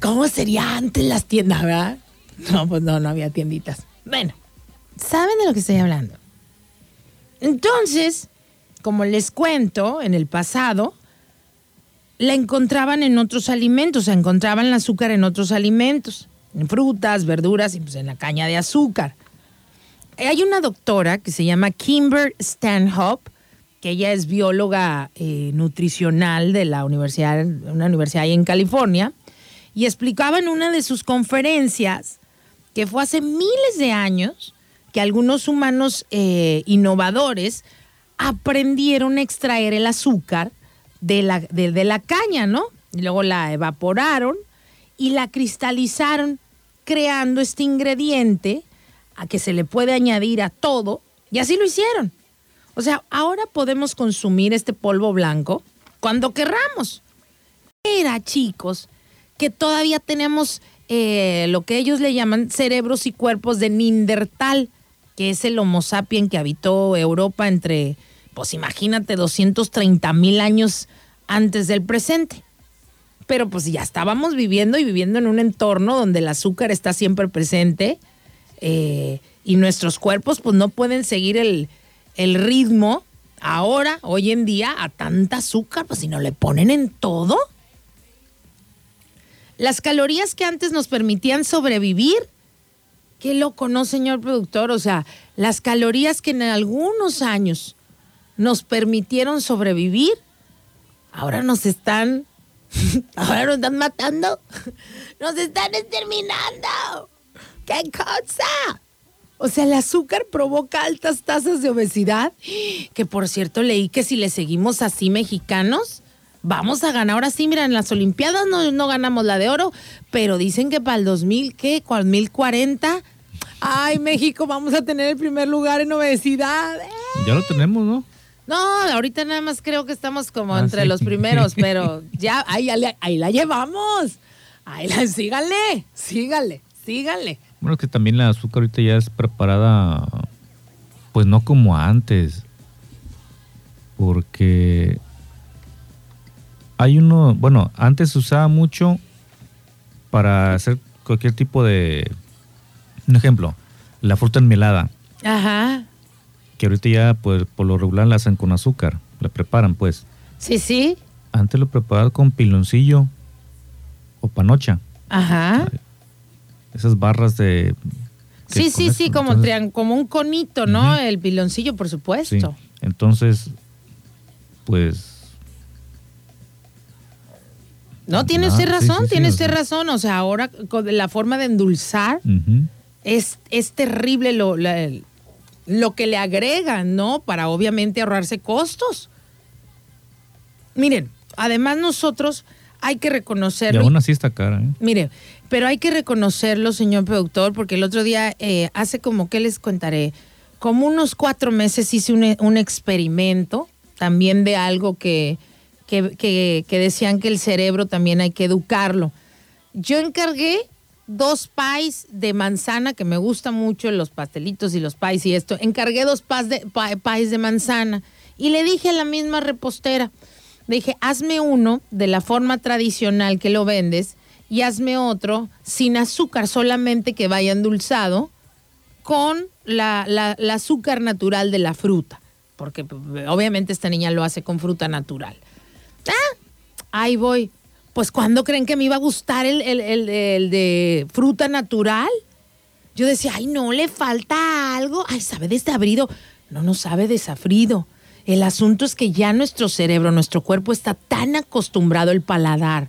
[SPEAKER 3] ¿Cómo sería antes las tiendas, verdad? No, pues no, no había tienditas. Bueno, ¿saben de lo que estoy hablando? Entonces, como les cuento, en el pasado, la encontraban en otros alimentos, encontraban el azúcar en otros alimentos, en frutas, verduras y pues en la caña de azúcar. Hay una doctora que se llama Kimber Stanhope, que ella es bióloga eh, nutricional de la universidad, una universidad ahí en California, y explicaba en una de sus conferencias que fue hace miles de años que algunos humanos eh, innovadores aprendieron a extraer el azúcar de la, de, la caña, ¿no? Y luego la evaporaron y la cristalizaron creando este ingrediente a que se le puede añadir a todo y así lo hicieron. O sea, ahora podemos consumir este polvo blanco cuando querramos. Era, chicos, que todavía tenemos eh, lo que ellos le llaman cerebros y cuerpos de Nindertal, que es el Homo sapien que habitó Europa entre, pues imagínate, 230 mil años antes del presente. Pero pues ya estábamos viviendo y viviendo en un entorno donde el azúcar está siempre presente eh, y nuestros cuerpos pues no pueden seguir el, el ritmo ahora, hoy en día, a tanta azúcar, pues si no le ponen en todo. Las calorías que antes nos permitían sobrevivir, qué loco, ¿no, señor productor? O sea, las calorías que en algunos años nos permitieron sobrevivir, ahora nos están, ahora nos están matando, nos están exterminando. ¡Qué cosa! O sea, el azúcar provoca altas tasas de obesidad, que por cierto leí que si le seguimos así mexicanos, vamos a ganar. Ahora sí, mira, en las Olimpiadas no, ganamos la de oro, pero dicen que para el 2000, ¿qué? 2040, ay, México, vamos a tener el primer lugar en obesidad.
[SPEAKER 4] Ya lo tenemos, ¿no?
[SPEAKER 3] No, ahorita nada más creo que estamos como ah, entre los primeros, pero ya ahí, ahí, la llevamos. Ahí la, síganle, síganle, síganle.
[SPEAKER 4] Bueno, que también la azúcar ahorita ya es preparada, pues no como antes, porque hay uno, bueno, antes se usaba mucho para hacer cualquier tipo de, un ejemplo, la fruta enmelada.
[SPEAKER 3] Ajá
[SPEAKER 4] que ahorita ya pues por lo regular la hacen con azúcar, la preparan pues.
[SPEAKER 3] Sí, sí.
[SPEAKER 4] Antes lo preparaban con piloncillo o panocha.
[SPEAKER 3] Ajá.
[SPEAKER 4] Esas barras de...
[SPEAKER 3] Sí, sí, sí, como, como un conito, ¿no? El piloncillo, por supuesto.
[SPEAKER 4] Entonces, pues...
[SPEAKER 3] No, tiene usted razón, tiene usted razón. O sea, ahora con la forma de endulzar es, es terrible lo, la, lo que le agregan, ¿no? Para obviamente ahorrarse costos. Miren, además nosotros hay que reconocerlo.
[SPEAKER 4] Y aún así está cara, ¿eh?
[SPEAKER 3] Mire, pero hay que reconocerlo, señor productor, porque el otro día, eh, hace como, ¿qué les contaré? Como unos cuatro meses hice un, experimento también de algo que, que, que decían que el cerebro también hay que educarlo. Yo encargué dos pies de manzana, que me gusta mucho los pastelitos y los pies y esto. Encargué dos pies de, pies de manzana y le dije a la misma repostera, dije, hazme uno de la forma tradicional que lo vendes y hazme otro sin azúcar, solamente que vaya endulzado con la- la azúcar natural de la fruta, porque pues, obviamente esta niña lo hace con fruta natural. Ah, ahí voy. Pues ¿cuándo creen que me iba a gustar el, el- de fruta natural? Yo decía, ay, no, le falta algo. Ay, sabe desabrido. No, no sabe desafrido. El asunto es que ya nuestro cerebro, nuestro cuerpo está tan acostumbrado el paladar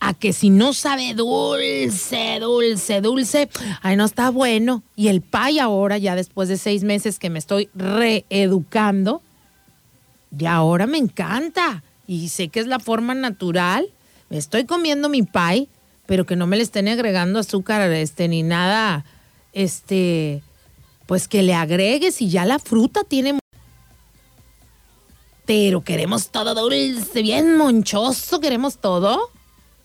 [SPEAKER 3] a que si no sabe dulce, dulce, dulce, ay, no está bueno. Y el pay ahora, ya después de seis meses que me estoy reeducando, ya ahora me encanta. Y sé que es la forma natural. Me estoy comiendo mi pie, pero que no me le estén agregando azúcar este, ni nada, este, pues que le agregues y ya la fruta tiene pero queremos todo dulce, bien monchoso, queremos todo.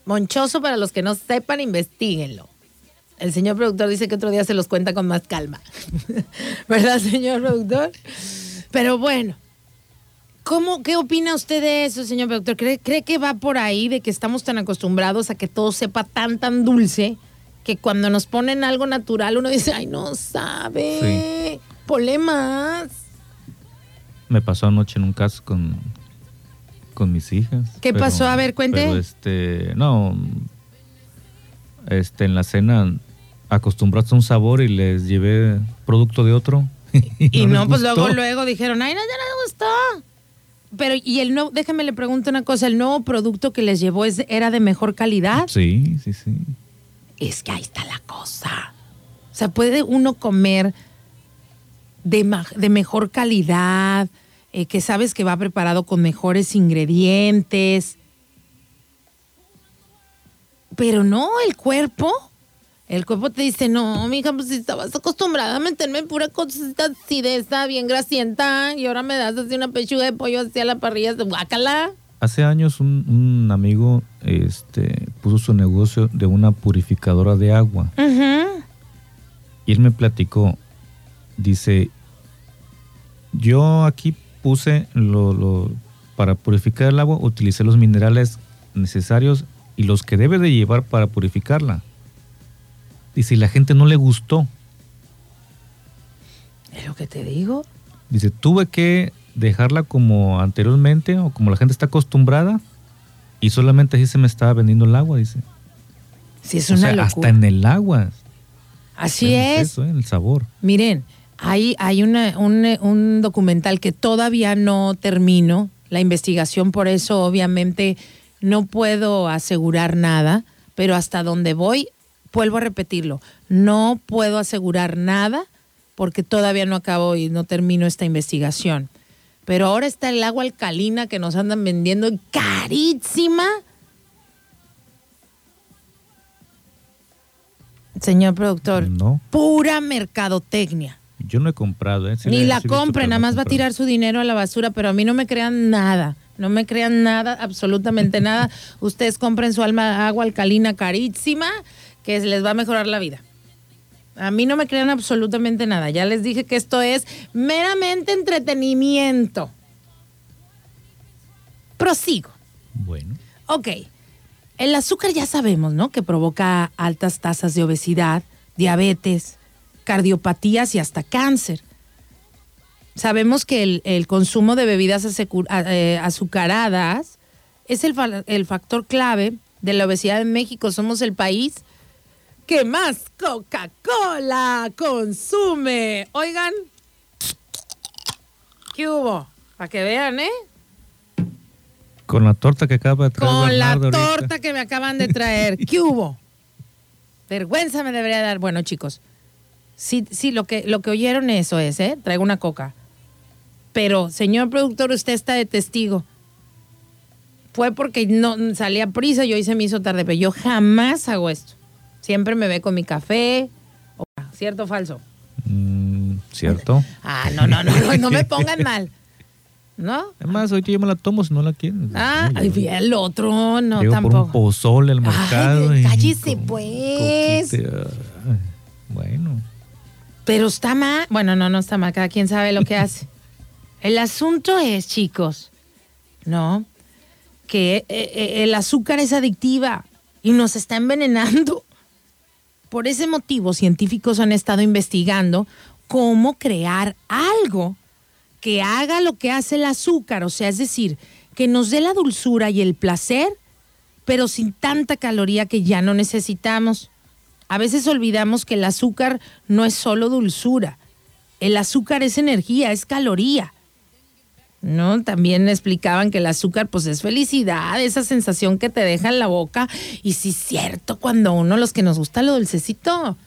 [SPEAKER 3] Monchoso para los que no sepan, investiguenlo. El señor productor dice que otro día se los cuenta con más calma. ¿Verdad, señor productor? Pero bueno, ¿cómo, ¿qué opina usted de eso, señor productor? ¿Cree, ¿Cree que va por ahí de que estamos tan acostumbrados a que todo sepa tan, tan dulce que cuando nos ponen algo natural uno dice, ay, no sabe, ponle más?
[SPEAKER 4] Me pasó anoche en un caso con, con mis hijas.
[SPEAKER 3] ¿Qué pasó? A ver, cuente.
[SPEAKER 4] Pero este, no, este, en la cena acostumbraste a un sabor y les llevé producto de otro.
[SPEAKER 3] Y no, pues
[SPEAKER 4] gustó.
[SPEAKER 3] luego, luego dijeron, ay, no, ya no me gustó. Pero, y el nuevo, déjame le pregunto una cosa, ¿el nuevo producto que les llevó es, era de mejor calidad?
[SPEAKER 4] Sí, sí, sí.
[SPEAKER 3] Es que ahí está la cosa. O sea, puede uno comer de, de mejor calidad, eh, que sabes que va preparado con mejores ingredientes. Pero no, el cuerpo. El cuerpo te dice, no, mija, pues si estabas acostumbrada a meterme pura cosita así de esa, bien grasienta, y ahora me das así una pechuga de pollo así a la parrilla, guácala.
[SPEAKER 4] Hace años un, un amigo este, puso su negocio de una purificadora de agua.
[SPEAKER 3] Ujú.
[SPEAKER 4] Y él me platicó, dice, yo aquí puse lo, lo- para purificar el agua, utilicé los minerales necesarios y los que debe de llevar para purificarla. Dice, y la gente no le gustó.
[SPEAKER 3] Es lo que te digo.
[SPEAKER 4] Dice, tuve que dejarla como anteriormente o como la gente está acostumbrada y solamente así se me estaba vendiendo el agua, dice.
[SPEAKER 3] Sí, es
[SPEAKER 4] O
[SPEAKER 3] una
[SPEAKER 4] sea,
[SPEAKER 3] locura.
[SPEAKER 4] hasta en el agua.
[SPEAKER 3] Así es.
[SPEAKER 4] Eso, ¿eh? el sabor.
[SPEAKER 3] Miren, hay, hay una- un, un documental que todavía no termino la investigación, por eso obviamente no puedo asegurar nada, pero hasta donde voy, vuelvo a repetirlo, no puedo asegurar nada porque todavía no acabo y no termino esta investigación. Pero ahora está el agua alcalina que nos andan vendiendo carísima. Señor productor,
[SPEAKER 4] No,
[SPEAKER 3] pura mercadotecnia.
[SPEAKER 4] yo no he comprado. ¿eh? Sí
[SPEAKER 3] Ni la compre, nada más va a tirar su dinero a la basura, pero a mí no me crean nada. No me crean nada, absolutamente nada. Ustedes compren su alma agua alcalina carísima, que les va a mejorar la vida. A mí no me crean absolutamente nada. Ya les dije que esto es meramente entretenimiento. Prosigo.
[SPEAKER 4] Bueno,
[SPEAKER 3] Ok, el azúcar ya sabemos, ¿no? Que provoca altas tasas de obesidad, diabetes, cardiopatías y hasta cáncer. Sabemos que el, el consumo de bebidas eh, azucaradas es el factor clave de la obesidad en México. Somos el país que más Coca-Cola consume. Oigan, ¿qué hubo? Para que vean, ¿eh?
[SPEAKER 4] con la torta que acaba de traer
[SPEAKER 3] Con la
[SPEAKER 4] ahorita.
[SPEAKER 3] torta que me acaban de traer. ¿Qué hubo? Vergüenza me debería dar. Bueno, chicos, sí, sí, lo que, lo que oyeron eso es, ¿eh? Traigo una coca. Pero, señor productor, usted está de testigo. Fue porque no salía a prisa y hoy se me hizo tarde, pero yo jamás hago esto. Siempre me ve con mi café. ¿Cierto o falso?
[SPEAKER 4] Mm, ¿Cierto?
[SPEAKER 3] Ah, no, no, no, no, no me pongan mal. ¿No?
[SPEAKER 4] Además, ahorita yo me la tomo si no la quieren.
[SPEAKER 3] Ah,
[SPEAKER 4] No, yo-
[SPEAKER 3] el otro, no,
[SPEAKER 4] llego por un
[SPEAKER 3] tampoco.
[SPEAKER 4] pozole al mercado.
[SPEAKER 3] Ay,
[SPEAKER 4] y
[SPEAKER 3] cállese,
[SPEAKER 4] con
[SPEAKER 3] pues.
[SPEAKER 4] Bueno.
[SPEAKER 3] Pero está mal. Bueno, no, no está mal. Cada quien sabe lo que hace. El asunto es, chicos, ¿no? Que eh, eh, el azúcar es adictiva y nos está envenenando. Por ese motivo, científicos han estado investigando cómo crear algo que haga lo que hace el azúcar. O sea, es decir, que nos dé la dulzura y el placer, pero sin tanta caloría que ya no necesitamos. A veces olvidamos que el azúcar no es solo dulzura. El azúcar es energía, es caloría. ¿No? También explicaban que el azúcar pues es felicidad, esa sensación que te deja en la boca. Y sí cierto, cuando uno, los que nos gusta lo dulcecito.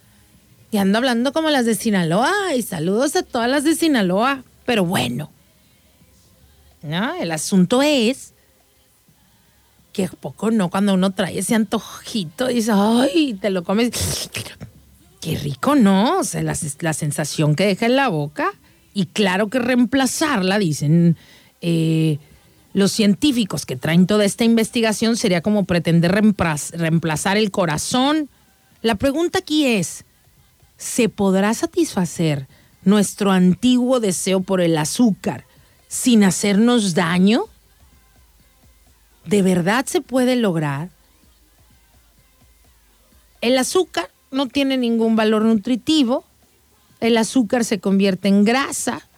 [SPEAKER 3] Y ando hablando como las de Sinaloa. Y saludos a todas las de Sinaloa. Pero bueno. ¿No? El asunto es que poco no, cuando uno trae ese antojito, dice, ay, te lo comes. Qué rico, ¿no? O sea, la, la sensación que deja en la boca. Y claro que reemplazarla, dicen eh, los científicos que traen toda esta investigación, sería como pretender reemplaz- reemplazar el corazón. La pregunta aquí es, ¿se podrá satisfacer nuestro antiguo deseo por el azúcar sin hacernos daño? ¿De verdad se puede lograr? El azúcar no tiene ningún valor nutritivo. El azúcar se convierte en grasa.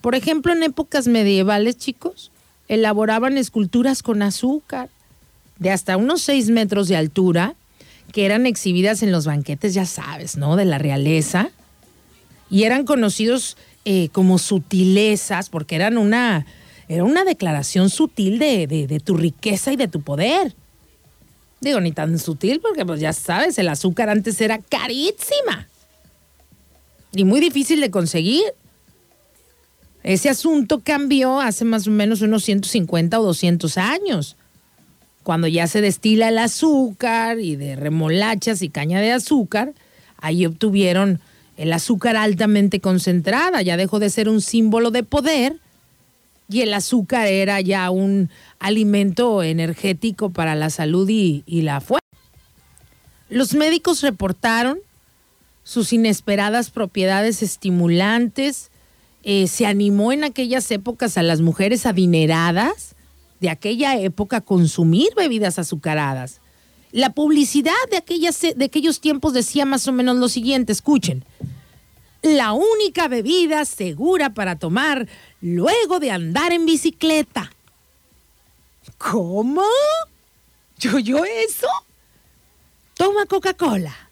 [SPEAKER 3] Por ejemplo, en épocas medievales, chicos, elaboraban esculturas con azúcar de hasta unos 6 metros de altura que eran exhibidas en los banquetes, ya sabes, ¿no? De la realeza. Y eran conocidos eh, como sutilezas porque eran una, era una declaración sutil de, de- de tu riqueza y de tu poder. Digo, ni tan sutil porque pues ya sabes, el azúcar antes era carísima y muy difícil de conseguir. Ese asunto cambió hace más o menos unos 150 o 200 años, cuando ya se destila el azúcar y de remolachas y caña de azúcar, ahí obtuvieron el azúcar altamente concentrada, ya dejó de ser un símbolo de poder y el azúcar era ya un alimento energético para la salud y, y la fuerza. Los médicos reportaron sus inesperadas propiedades estimulantes. Eh, se animó en aquellas épocas a las mujeres adineradas de aquella época a consumir bebidas azucaradas. La publicidad de, aquellas, de aquellos tiempos decía más o menos lo siguiente, escuchen. La única bebida segura para tomar luego de andar en bicicleta. ¿Cómo? ¿Yo yo eso? Toma Coca-Cola.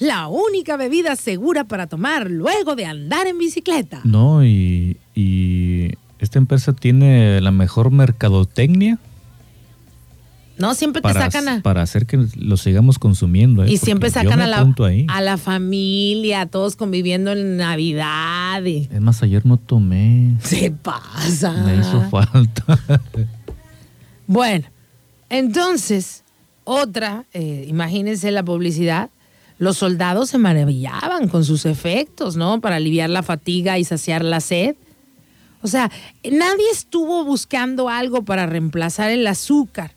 [SPEAKER 3] La única bebida segura para tomar luego de andar en bicicleta.
[SPEAKER 4] No, y, y esta empresa tiene la mejor mercadotecnia
[SPEAKER 3] No, siempre te sacan a...
[SPEAKER 4] para hacer que lo sigamos consumiendo. ¿eh?
[SPEAKER 3] Y siempre sacan a la, a la familia, todos conviviendo en Navidad. y-
[SPEAKER 4] Es más, ayer no tomé.
[SPEAKER 3] Se pasa.
[SPEAKER 4] Me hizo falta.
[SPEAKER 3] Bueno, entonces, otra, eh, imagínense la publicidad. Los soldados se maravillaban con sus efectos, ¿no? Para aliviar la fatiga y saciar la sed. O sea, nadie estuvo buscando algo para reemplazar el azúcar.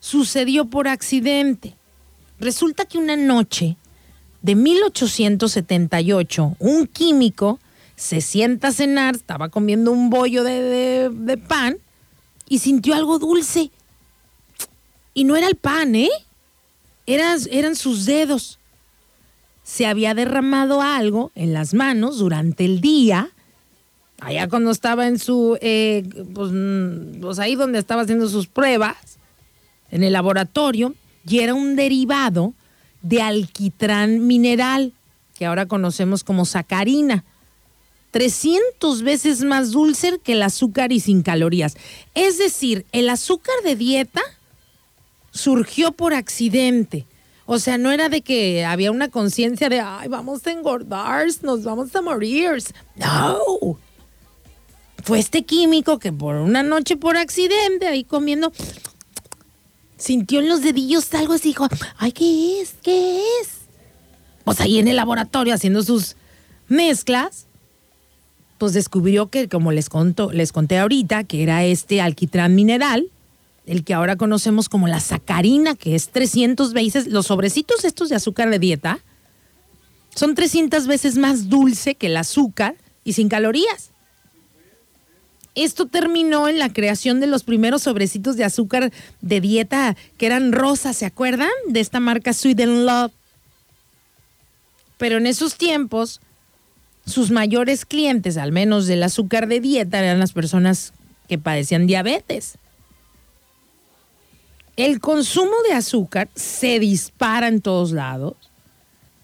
[SPEAKER 3] Sucedió por accidente. Resulta que una noche de 1878, un químico se sienta a cenar, estaba comiendo un bollo de, de- pan y sintió algo dulce. Y no era el pan, ¿eh? Eran sus dedos. Se había derramado algo en las manos durante el día, allá cuando estaba en su, eh, pues, mm, pues ahí donde estaba haciendo sus pruebas, en el laboratorio, y era un derivado de alquitrán mineral, que ahora conocemos como sacarina. 300 veces más dulce que el azúcar y sin calorías. Es decir, el azúcar de dieta surgió por accidente. O sea, no era de que había una conciencia de, ay, vamos a engordar, nos vamos a morir. No. Fue este químico que por una noche por accidente, ahí comiendo, sintió en los dedillos algo así, dijo, ay, ¿qué es? ¿Qué es? Pues ahí en el laboratorio haciendo sus mezclas, pues descubrió que, como les, conto, les conté ahorita, que era este alquitrán mineral, el que ahora conocemos como la sacarina, que es 300 veces, los sobrecitos estos de azúcar de dieta, son 300 veces más dulce que el azúcar y sin calorías. Esto terminó en la creación de los primeros sobrecitos de azúcar de dieta que eran rosas, ¿se acuerdan? De esta marca Sweet Love. Pero en esos tiempos, sus mayores clientes, al menos del azúcar de dieta, eran las personas que padecían diabetes. El consumo de azúcar se dispara en todos lados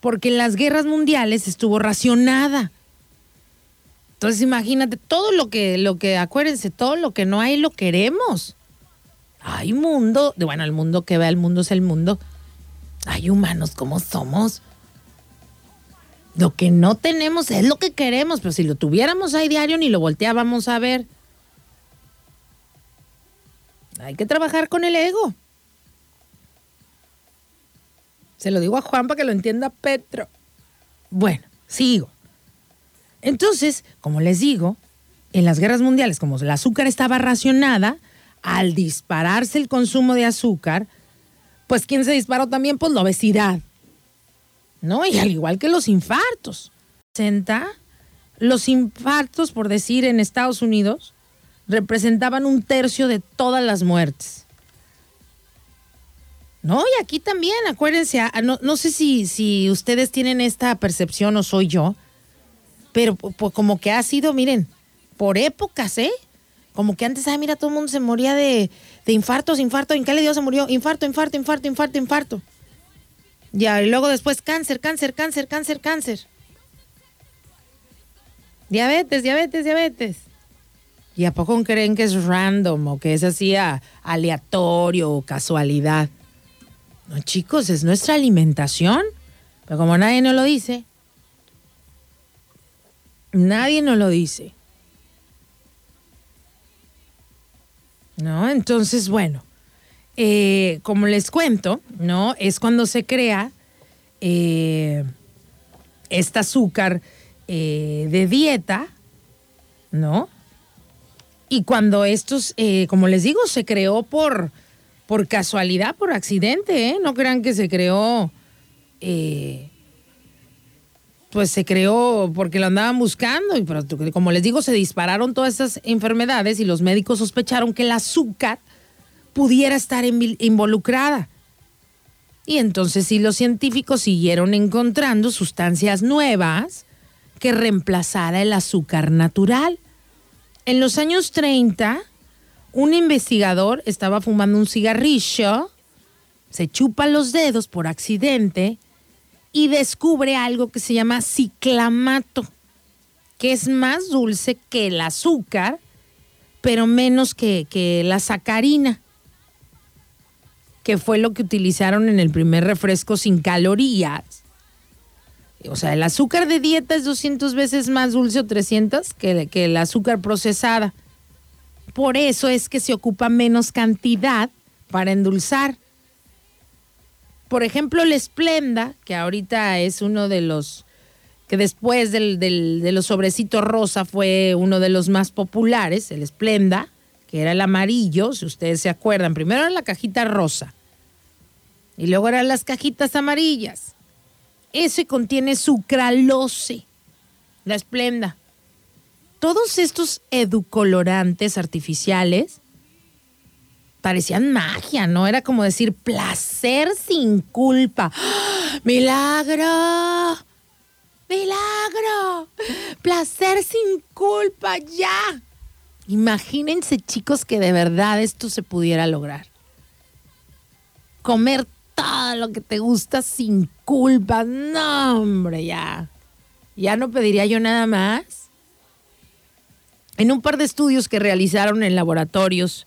[SPEAKER 3] porque en las guerras mundiales estuvo racionada. Entonces imagínate todo lo que, lo que, acuérdense, todo lo que no hay lo queremos. Hay mundo, bueno, el mundo que ve el mundo es el mundo. Hay humanos como somos. Lo que no tenemos es lo que queremos, pero si lo tuviéramos ahí diario ni lo volteábamos a ver. Hay que trabajar con el ego. Se lo digo a Juan para que lo entienda Petro. Bueno, sigo. Entonces, como les digo, en las guerras mundiales, como el azúcar estaba racionada, al dispararse el consumo de azúcar, pues ¿quién se disparó también? Pues la obesidad. ¿No? Y al igual que los infartos. Los infartos, por decir, en Estados Unidos, representaban un tercio de todas las muertes. No, y aquí también, acuérdense, ah, no, no sé si, si ustedes tienen esta percepción o soy yo, pero pues como que ha sido, miren, por épocas, ¿eh? Como que antes, ay, mira, todo el mundo se moría de, de infartos, infarto, ¿en qué le dio? Se murió, infarto, infarto, infarto, infarto, infarto. Ya, y luego después cáncer, cáncer, cáncer, cáncer, cáncer. Diabetes, diabetes, diabetes. ¿Y a poco creen que es random o que es así aleatorio o casualidad? No, chicos, es nuestra alimentación. Pero como nadie nos lo dice, nadie nos lo dice. ¿No? Entonces, bueno, eh, como les cuento, ¿no? Es cuando se crea eh, este azúcar eh, de dieta, ¿no? Y cuando estos, como les digo, se creó por por casualidad, por accidente, ¿eh? No crean que se creó, eh, pues se creó porque lo andaban buscando. Y como les digo, se dispararon todas estas enfermedades y los médicos sospecharon que el azúcar pudiera estar involucrada. Y entonces sí, los científicos siguieron encontrando sustancias nuevas que reemplazara el azúcar natural. En los años 30, un investigador estaba fumando un cigarrillo, se chupa los dedos por accidente y descubre algo que se llama ciclamato, que es más dulce que el azúcar, pero menos que, la sacarina, que fue lo que utilizaron en el primer refresco sin calorías. O sea, el azúcar de dieta es 200 veces más dulce o 300 que, que el azúcar procesada. Por eso es que se ocupa menos cantidad para endulzar. Por ejemplo, el Esplenda, que ahorita es uno de los que después del, de los sobrecitos rosa fue uno de los más populares, el Esplenda, que era el amarillo, si ustedes se acuerdan. Primero era la cajita rosa y luego eran las cajitas amarillas. Ese contiene sucralose, la Esplenda todos estos educolorantes artificiales parecían magia, ¿no? Era como decir placer sin culpa. ¡Milagro! ¡Milagro! Placer sin culpa, ya. Imagínense, chicos, que de verdad esto se pudiera lograr. Comer todo lo que te gusta sin culpa. No, hombre, ya. Ya no pediría yo nada más. En un par de estudios que realizaron en laboratorios,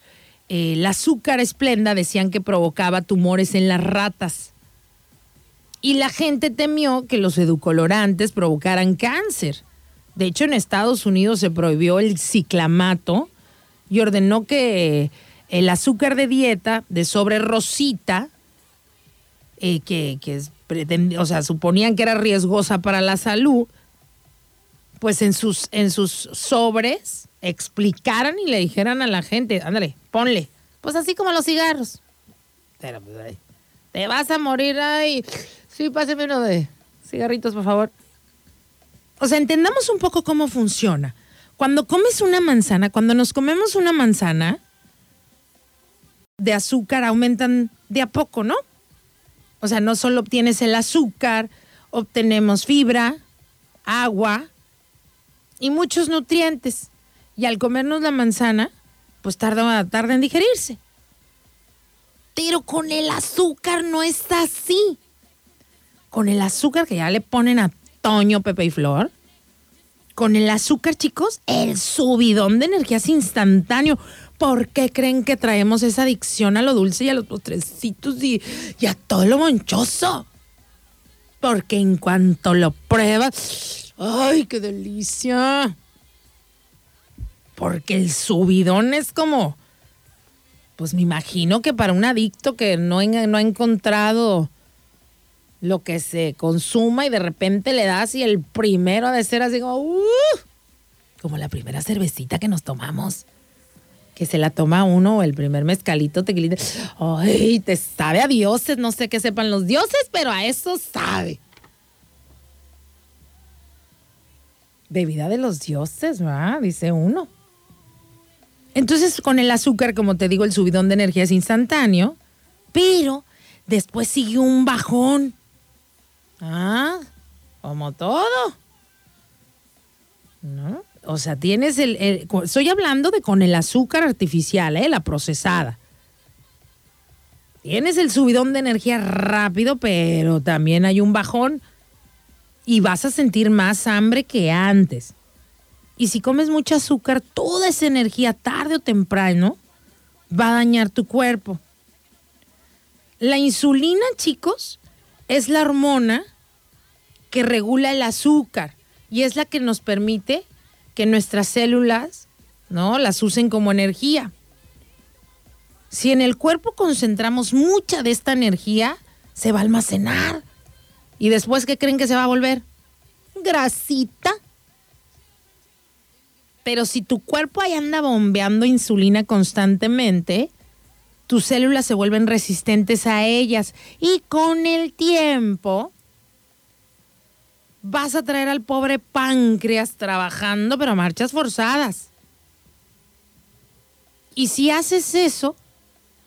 [SPEAKER 3] eh, el azúcar esplenda decían que provocaba tumores en las ratas. Y la gente temió que los educolorantes provocaran cáncer. De hecho, en Estados Unidos se prohibió el ciclamato y ordenó que el azúcar de dieta de sobre rosita, eh, que, que o sea, suponían que era riesgosa para la salud, pues en sus, en sus sobres explicaran y le dijeran a la gente, ándale, ponle, pues así como los cigarros. Pues, te vas a morir, ay, sí, páseme uno de cigarritos, por favor. O sea, entendamos un poco cómo funciona. Cuando comes una manzana, cuando nos comemos una manzana, de azúcar aumentan de a poco, ¿no? O sea, no solo obtienes el azúcar, obtenemos fibra, agua y muchos nutrientes. Y al comernos la manzana, pues tarda, tarda en digerirse. Pero con el azúcar no es así. Con el azúcar que ya le ponen a Toño, Pepe y Flor, con el azúcar, chicos, el subidón de energía es instantáneo. ¿Por qué creen que traemos esa adicción a lo dulce y a los postrecitos y, y a todo lo monchoso? Porque en cuanto lo pruebas, ¡ay, qué delicia! Porque el subidón es como, pues me imagino que para un adicto que no, ha encontrado lo que se consuma y de repente le das y el primero ha de ser así como, ¡uh! como la primera cervecita que nos tomamos que se la toma uno o el primer mezcalito tequilita. Ay, te sabe a dioses, no sé qué sepan los dioses, pero a eso sabe. Bebida de los dioses, ¿verdad? Dice uno. Entonces, con el azúcar, como te digo, el subidón de energía es instantáneo, pero después sigue un bajón. Ah, como todo. ¿No? O sea, tienes el, Estoy hablando de con el azúcar artificial, ¿eh? La procesada. Tienes el subidón de energía rápido, pero también hay un bajón y vas a sentir más hambre que antes. Y si comes mucho azúcar, toda esa energía, tarde o temprano, va a dañar tu cuerpo. La insulina, chicos, es la hormona que regula el azúcar y es la que nos permite que nuestras células, ¿no? Las usen como energía. Si en el cuerpo concentramos mucha de esta energía, se va a almacenar. ¿Y después qué creen que se va a volver? Grasita. Pero si tu cuerpo ahí anda bombeando insulina constantemente, tus células se vuelven resistentes a ellas. Y con el tiempo, vas a traer al pobre páncreas trabajando, pero a marchas forzadas. Y si haces eso,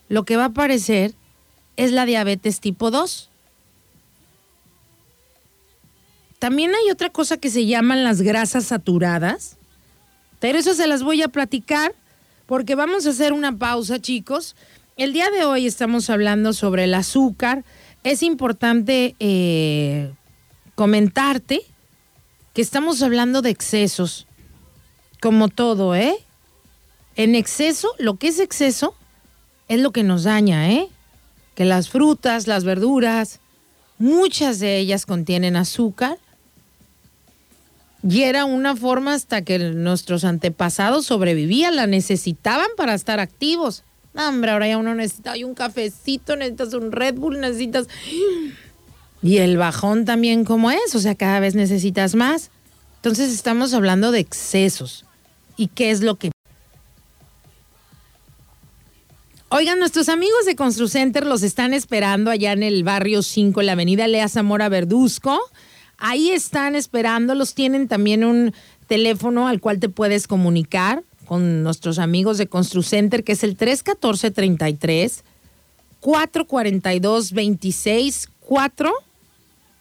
[SPEAKER 3] lo que va a aparecer es la diabetes tipo 2. También hay otra cosa que se llaman las grasas saturadas, pero eso se las voy a platicar porque vamos a hacer una pausa, chicos. El día de hoy estamos hablando sobre el azúcar. Es importante eh, comentarte que estamos hablando de excesos, como todo, ¿eh? En exceso, lo que es exceso es lo que nos daña, ¿eh? Que las frutas, las verduras, muchas de ellas contienen azúcar. Y era una forma hasta que nuestros antepasados sobrevivían, la necesitaban para estar activos. hombre, ahora ya uno necesita un cafecito, necesitas un Red Bull, necesitas y el bajón también como es, o sea, cada vez necesitas más. Entonces estamos hablando de excesos. ¿Y qué es lo que... Oigan, nuestros amigos de ConstruCenter los están esperando allá en el barrio 5, en la avenida Lea Zamora Verduzco. Ahí están esperando, los tienen también un teléfono al cual te puedes comunicar con nuestros amigos de ConstruCenter, que es el 314 33 442 26 4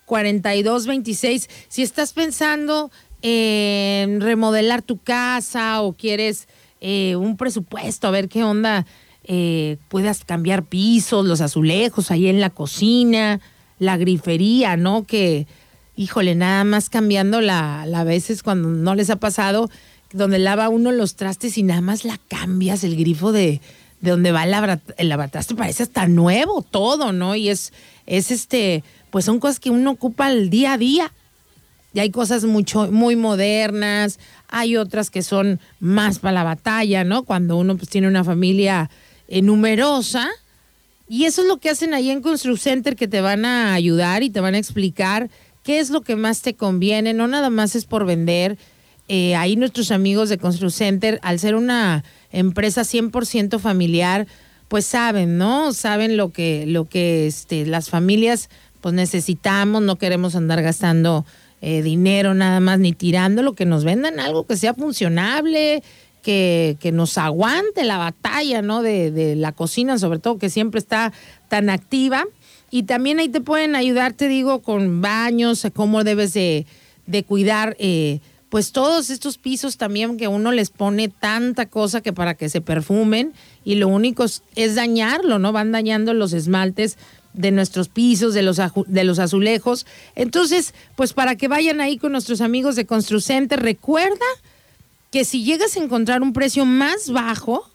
[SPEAKER 3] 4226. Si estás pensando en remodelar tu casa o quieres eh, un presupuesto, a ver qué onda, eh, puedas cambiar pisos, los azulejos ahí en la cocina, la grifería, ¿no? Que, híjole, nada más cambiando la, la veces cuando no les ha pasado, donde lava uno los trastes y nada más la cambias, el grifo de, de donde va el, el lavatraste parece hasta nuevo todo, ¿no? Y es, es este pues son cosas que uno ocupa el día a día. Y hay cosas mucho, muy modernas, hay otras que son más para la batalla, ¿no? Cuando uno pues, tiene una familia eh, numerosa. Y eso es lo que hacen ahí en Construct Center, que te van a ayudar y te van a explicar qué es lo que más te conviene. No nada más es por vender. eh, ahí nuestros amigos de Construcenter, al ser una empresa 100% familiar, pues saben, ¿no? Saben lo que, lo que este, las familias pues necesitamos, no queremos andar gastando eh, dinero nada más ni tirando, lo que nos vendan algo que sea funcionable, que, que nos aguante la batalla, ¿no? De, de, la cocina, sobre todo, que siempre está tan activa. Y también ahí te pueden ayudar, te digo, con baños, cómo debes de, de cuidar. Eh, pues todos estos pisos también que uno les pone tanta cosa que para que se perfumen y lo único es, dañarlo, ¿no? Van dañando los esmaltes de nuestros pisos, de los, de los azulejos. Entonces, pues para que vayan ahí con nuestros amigos de Construcenter, recuerda que si llegas a encontrar un precio más bajo,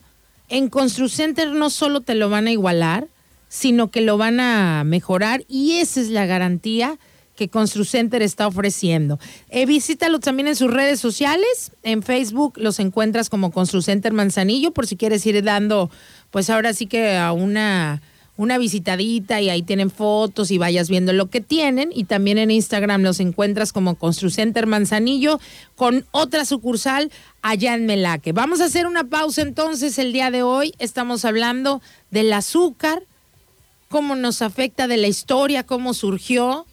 [SPEAKER 3] en Construcenter no solo te lo van a igualar, sino que lo van a mejorar y esa es la garantía que Construcenter está ofreciendo. Eh, visítalo también en sus redes sociales. En Facebook los encuentras como Construcenter Manzanillo, por si quieres ir dando, pues ahora sí que a una una visitadita y ahí tienen fotos y vayas viendo lo que tienen. Y también en Instagram los encuentras como Construcenter Manzanillo con otra sucursal allá en Melaque. Vamos a hacer una pausa entonces el día de hoy. Estamos hablando del azúcar, cómo nos afecta de la historia, cómo surgió,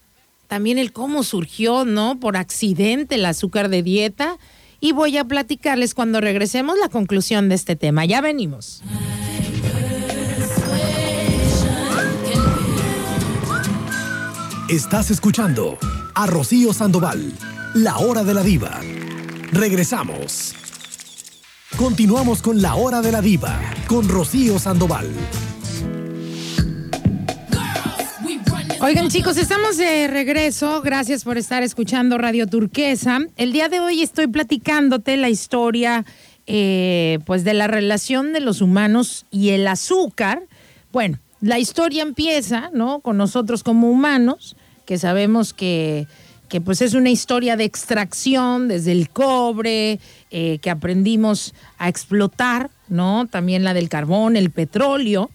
[SPEAKER 3] también el cómo surgió, ¿no? Por accidente el azúcar de dieta. Y voy a platicarles cuando regresemos la conclusión de este tema. Ya venimos.
[SPEAKER 6] Estás escuchando a Rocío Sandoval, la hora de la diva. Regresamos. Continuamos con la hora de la diva, con Rocío Sandoval.
[SPEAKER 3] Oigan chicos, estamos de regreso. Gracias por estar escuchando Radio Turquesa. El día de hoy estoy platicándote la historia eh, pues de la relación de los humanos y el azúcar. Bueno, la historia empieza, ¿no? Con nosotros como humanos que sabemos que, que pues es una historia de extracción desde el cobre, eh, que aprendimos a explotar, ¿no? También la del carbón, el petróleo.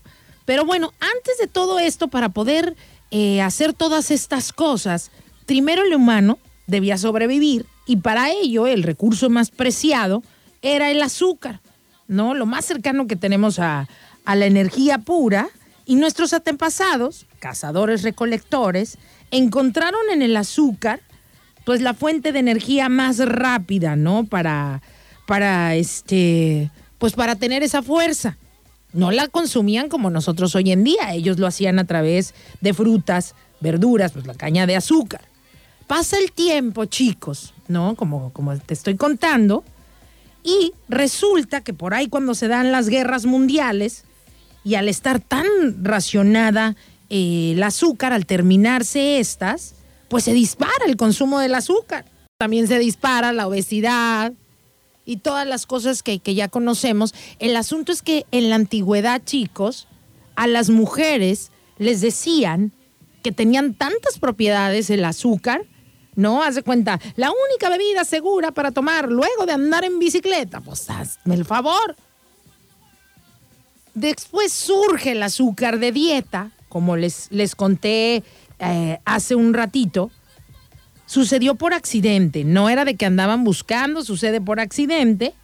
[SPEAKER 3] Pero bueno, antes de todo esto, para poder eh, hacer todas estas cosas, primero el humano debía sobrevivir y para ello el recurso más preciado era el azúcar, ¿no? Lo más cercano que tenemos a, a la energía pura y nuestros antepasados, cazadores recolectores, encontraron en el azúcar pues la fuente de energía más rápida, ¿no? Para, para este, pues para tener esa fuerza. No la consumían como nosotros hoy en día, ellos lo hacían a través de frutas, verduras, pues la caña de azúcar. Pasa el tiempo, chicos, ¿no? Como, como te estoy contando, y resulta que por ahí cuando se dan las guerras mundiales, y al estar tan racionada eh, el azúcar, al terminarse estas, pues se dispara el consumo del azúcar. También se dispara la obesidad y todas las cosas que, que ya conocemos. El asunto es que en la antigüedad, chicos, a las mujeres les decían que tenían tantas propiedades el azúcar, ¿no? Haz de cuenta, la única bebida segura para tomar luego de andar en bicicleta, pues hazme el favor. Después surge el azúcar de dieta, como les, les conté eh, hace un ratito, sucedió por accidente, no era de que andaban buscando, sucede por accidente,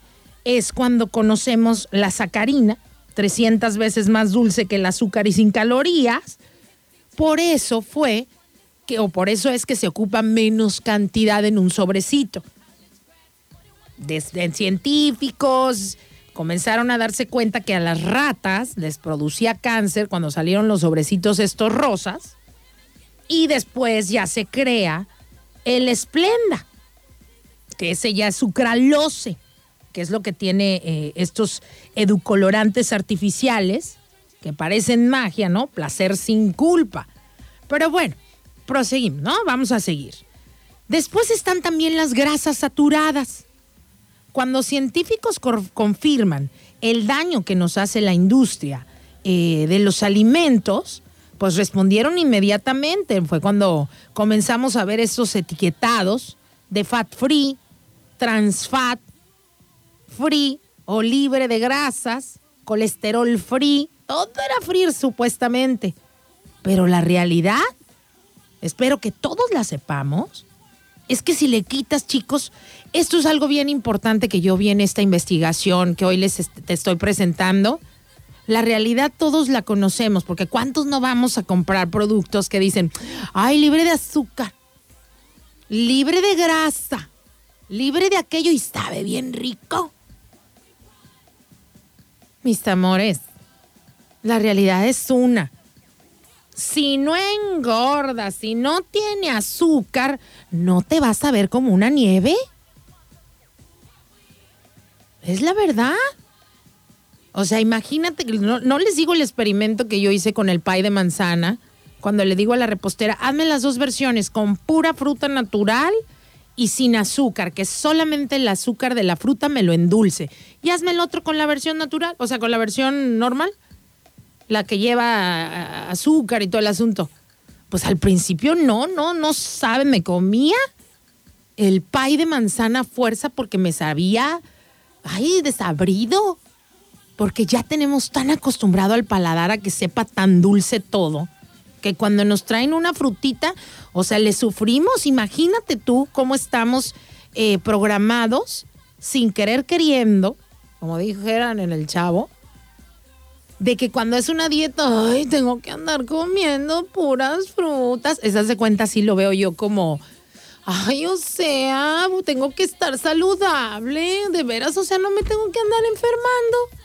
[SPEAKER 3] es cuando conocemos la sacarina, 300 veces más dulce que el azúcar y sin calorías, por eso fue que, o por eso es que se ocupa menos cantidad en un sobrecito. Desde científicos, comenzaron a darse cuenta que a las ratas les producía cáncer cuando salieron los sobrecitos estos rosas y después ya se crea el esplenda, que ese ya es sucralose, que es lo que tiene eh, estos educolorantes artificiales que parecen magia, ¿no? Placer sin culpa. Pero bueno, proseguimos, ¿no? Vamos a seguir. Después están también las grasas saturadas cuando científicos confirman el daño que nos hace la industria eh, de los alimentos, pues respondieron inmediatamente. Fue cuando comenzamos a ver estos etiquetados de fat free, trans fat, free o libre de grasas, colesterol free. Todo era free supuestamente. Pero la realidad, espero que todos la sepamos, es que si le quitas, chicos, esto es algo bien importante que yo vi en esta investigación que hoy les te estoy presentando. La realidad todos la conocemos, porque ¿cuántos no vamos a comprar productos que dicen, ay, libre de azúcar, libre de grasa, libre de aquello y sabe bien rico? Mis amores, la realidad es una. Si no engorda, si no tiene azúcar, ¿no te vas a ver como una nieve? Es la verdad. O sea, imagínate, no, no les digo el experimento que yo hice con el pay de manzana, cuando le digo a la repostera, hazme las dos versiones, con pura fruta natural y sin azúcar, que solamente el azúcar de la fruta me lo endulce. Y hazme el otro con la versión natural, o sea, con la versión normal, la que lleva azúcar y todo el asunto. Pues al principio no, no, no sabe, me comía el pay de manzana fuerza porque me sabía, ay, desabrido. Porque ya tenemos tan acostumbrado al paladar a que sepa tan dulce todo, que cuando nos traen una frutita, o sea, le sufrimos. Imagínate tú cómo estamos eh, programados, sin querer queriendo, como dijeran en el chavo, de que cuando es una dieta, ay, tengo que andar comiendo puras frutas. Esa se cuenta, así lo veo yo como, ay, o sea, tengo que estar saludable, de veras, o sea, no me tengo que andar enfermando.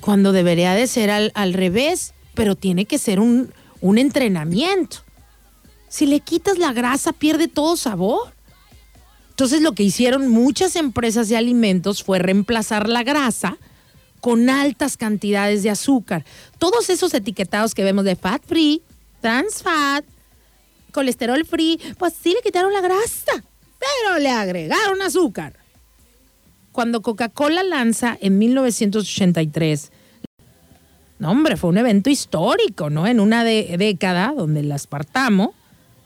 [SPEAKER 3] Cuando debería de ser al, al revés, pero tiene que ser un, un entrenamiento. Si le quitas la grasa, pierde todo sabor. Entonces lo que hicieron muchas empresas de alimentos fue reemplazar la grasa con altas cantidades de azúcar. Todos esos etiquetados que vemos de fat free, trans fat, colesterol free, pues sí le quitaron la grasa, pero le agregaron azúcar. Cuando Coca-Cola lanza en 1983, no hombre, fue un evento histórico, ¿no? En una década donde el aspartamo,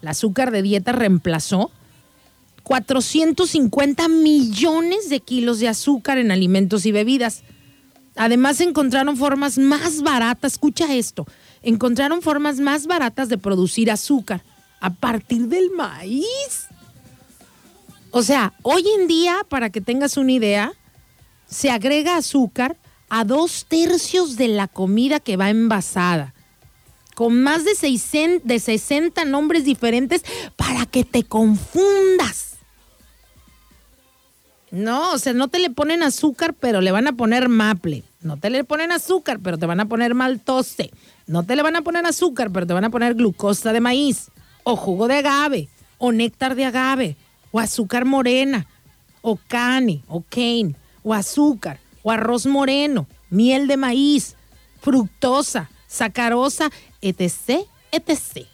[SPEAKER 3] el azúcar de dieta reemplazó 450 millones de kilos de azúcar en alimentos y bebidas. Además encontraron formas más baratas, escucha esto, encontraron formas más baratas de producir azúcar a partir del maíz. O sea, hoy en día, para que tengas una idea, se agrega azúcar a dos tercios de la comida que va envasada, con más de 600 de 60 nombres diferentes para que te confundas. No, o sea, no te le ponen azúcar, pero le van a poner maple. No te le ponen azúcar, pero te van a poner maltose. No te le van a poner azúcar, pero te van a poner glucosa de maíz, o jugo de agave, o néctar de agave, o azúcar morena, o cane, o cane, o azúcar, o arroz moreno, miel de maíz, fructosa, sacarosa, etc., etc.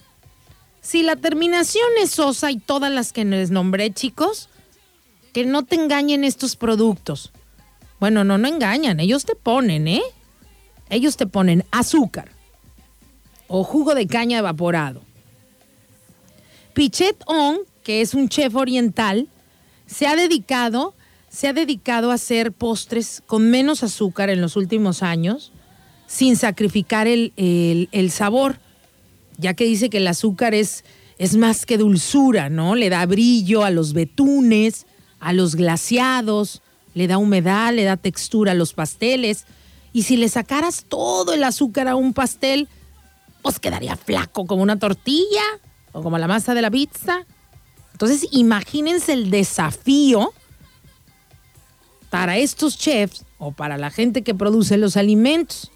[SPEAKER 3] Si la terminación es sosa y todas las que les nombré, chicos, que no te engañen estos productos. Bueno, no, no engañan, ellos te ponen, ¿eh? Ellos te ponen azúcar o jugo de caña evaporado. Pichet On, que es un chef oriental, se ha dedicado, se ha dedicado a hacer postres con menos azúcar en los últimos años, sin sacrificar el, el- sabor, ya que dice que el azúcar es, es más que dulzura, ¿no? Le da brillo a los betunes, a los glaciados, le da humedad, le da textura a los pasteles. Y si le sacaras todo el azúcar a un pastel, pues quedaría flaco como una tortilla o como la masa de la pizza. Entonces, imagínense el desafío para estos chefs o para la gente que produce los alimentos.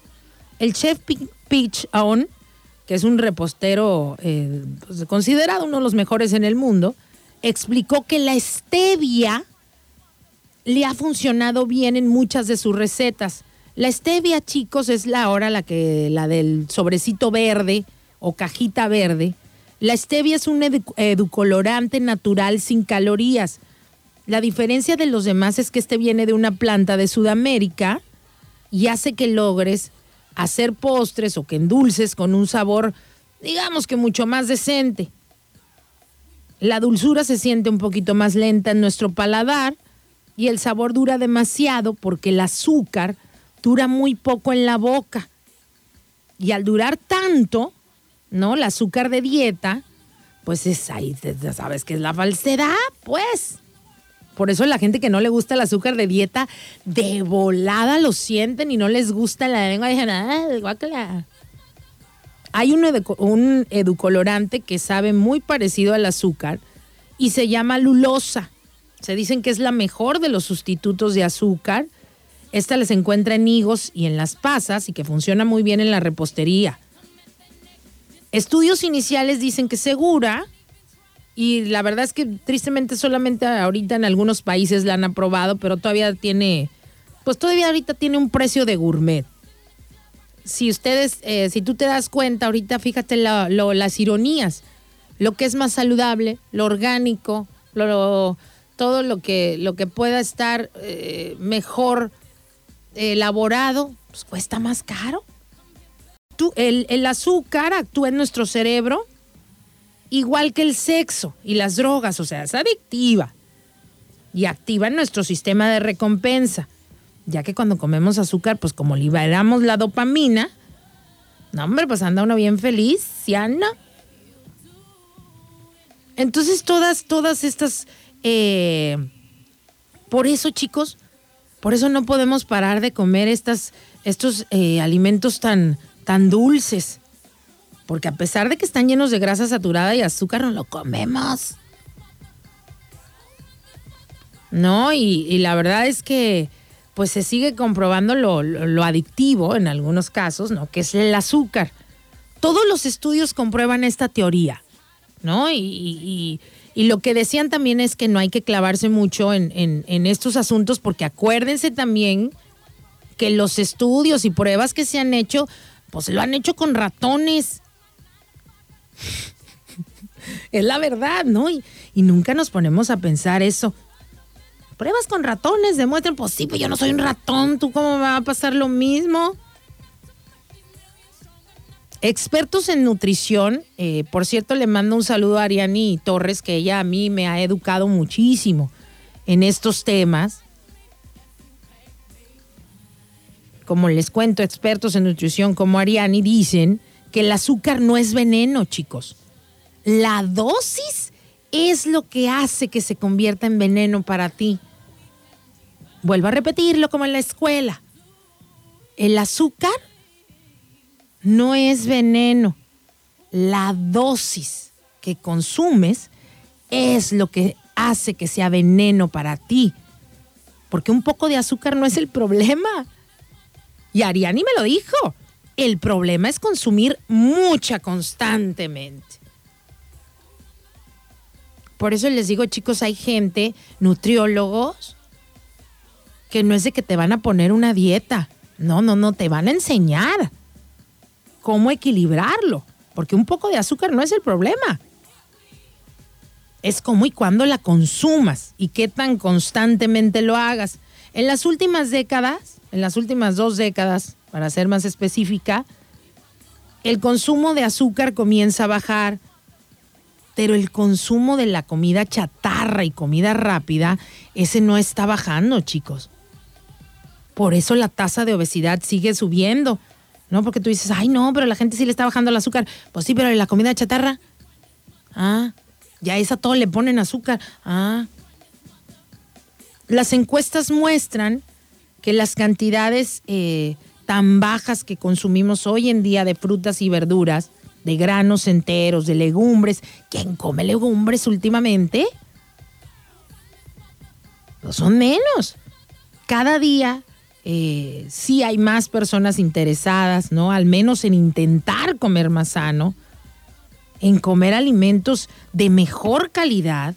[SPEAKER 3] El chef Peach On, que es un repostero eh, pues, considerado uno de los mejores en el mundo, explicó que la stevia le ha funcionado bien en muchas de sus recetas. La stevia, chicos, es la ahora la que la del sobrecito verde o cajita verde. La stevia es un edu- edulcorante natural sin calorías. La diferencia de los demás es que este viene de una planta de Sudamérica y hace que logres hacer postres o que endulces con un sabor, digamos que mucho más decente. La dulzura se siente un poquito más lenta en nuestro paladar y el sabor dura demasiado porque el azúcar dura muy poco en la boca. Y al durar tanto, ¿no? El azúcar de dieta, pues es ahí, ya sabes que es la falsedad, pues. Por eso la gente que no le gusta el azúcar de dieta, de volada lo sienten y no les gusta la lengua, dicen, ah, guácala. Hay un, un educolorante que sabe muy parecido al azúcar y se llama lulosa. Se dicen que es la mejor de los sustitutos de azúcar. Esta les encuentra en higos y en las pasas y que funciona muy bien en la repostería. Estudios iniciales dicen que segura, y la verdad es que tristemente solamente ahorita en algunos países la han aprobado, pero todavía tiene, pues todavía ahorita tiene un precio de gourmet. Si ustedes, eh, si tú te das cuenta, ahorita fíjate las ironías, lo que es más saludable, lo orgánico, lo, todo lo que, lo que pueda estar eh, mejor elaborado, pues cuesta más caro el, azúcar actúa en nuestro cerebro igual que el sexo y las drogas, o sea, es adictiva y activa nuestro sistema de recompensa, ya que cuando comemos azúcar, pues como liberamos la dopamina, no hombre, pues anda uno bien feliz, ¿sí anda? Entonces todas, todas estas, eh, por eso chicos, por eso no podemos parar de comer estas, estos eh, alimentos tan, tan dulces. Porque a pesar de que están llenos de grasa saturada y azúcar, no lo comemos. No, y, la verdad es que pues se sigue comprobando lo, adictivo en algunos casos, ¿no? Que es el azúcar. Todos los estudios comprueban esta teoría, ¿no? Y, lo que decían también es que no hay que clavarse mucho en, en estos asuntos porque acuérdense también que los estudios y pruebas que se han hecho pues lo han hecho con ratones. es la verdad, ¿no? Y, nunca nos ponemos a pensar eso. Pruebas con ratones demuestran, pues sí, pero yo no soy un ratón, ¿tú cómo me va a pasar lo mismo? Expertos en nutrición, eh, por cierto, le mando un saludo a Ariani Torres, que ella a mí me ha educado muchísimo en estos temas. Como les cuento, expertos en nutrición como Ariani dicen que el azúcar no es veneno, chicos. La dosis es lo que hace que se convierta en veneno para ti. Vuelvo a repetirlo como en la escuela. El azúcar no es veneno. La dosis que consumes es lo que hace que sea veneno para ti. Porque un poco de azúcar no es el problema. Y Ariani me lo dijo. El problema es consumir mucha constantemente. Por eso les digo, chicos, hay gente, nutriólogos, que no es de que te van a poner una dieta. No, no, no, te van a enseñar cómo equilibrarlo. Porque un poco de azúcar no es el problema. Es cómo y cuándo la consumas y qué tan constantemente lo hagas. En las últimas décadas, en las últimas dos décadas, para ser más específica, el consumo de azúcar comienza a bajar, pero el consumo de la comida chatarra y comida rápida, ese no está bajando, chicos. Por eso la tasa de obesidad sigue subiendo. ¿No? Porque tú dices, ay, no, pero la gente sí le está bajando el azúcar. Pues sí, pero la comida chatarra? Ah, ya esa todo le ponen azúcar. Ah. Las encuestas muestran que las cantidades eh, tan bajas que consumimos hoy en día de frutas y verduras, de granos enteros, de legumbres, ¿quién come legumbres últimamente? No son menos. Cada día eh, sí hay más personas interesadas, ¿no? Al menos en intentar comer más sano, en comer alimentos de mejor calidad.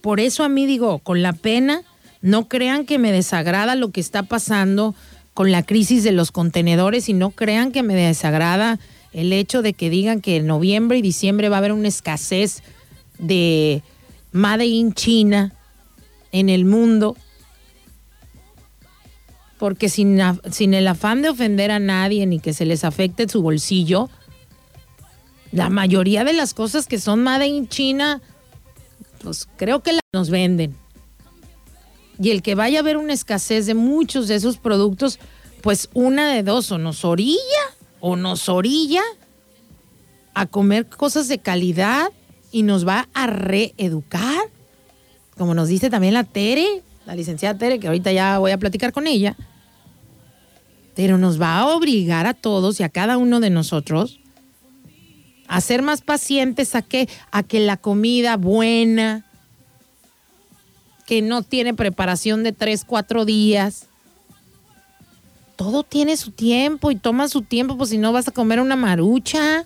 [SPEAKER 3] Por eso a mí digo, con la pena no crean que me desagrada lo que está pasando con la crisis de los contenedores y no crean que me desagrada el hecho de que digan que en noviembre y diciembre va a haber una escasez de Made in China en el mundo. Porque sin, sin el afán de ofender a nadie ni que se les afecte su bolsillo, la mayoría de las cosas que son Made in China, pues creo que nos venden y el que vaya a haber una escasez de muchos de esos productos, pues una de dos, o nos orilla o nos orilla a comer cosas de calidad y nos va a reeducar, como nos dice también la Tere, la licenciada Tere, que ahorita ya voy a platicar con ella, pero nos va a obligar a todos y a cada uno de nosotros a ser más pacientes, a que, a que la comida buena, que no tiene preparación de tres, cuatro días, todo tiene su tiempo y toma su tiempo, pues si no vas a comer una marucha.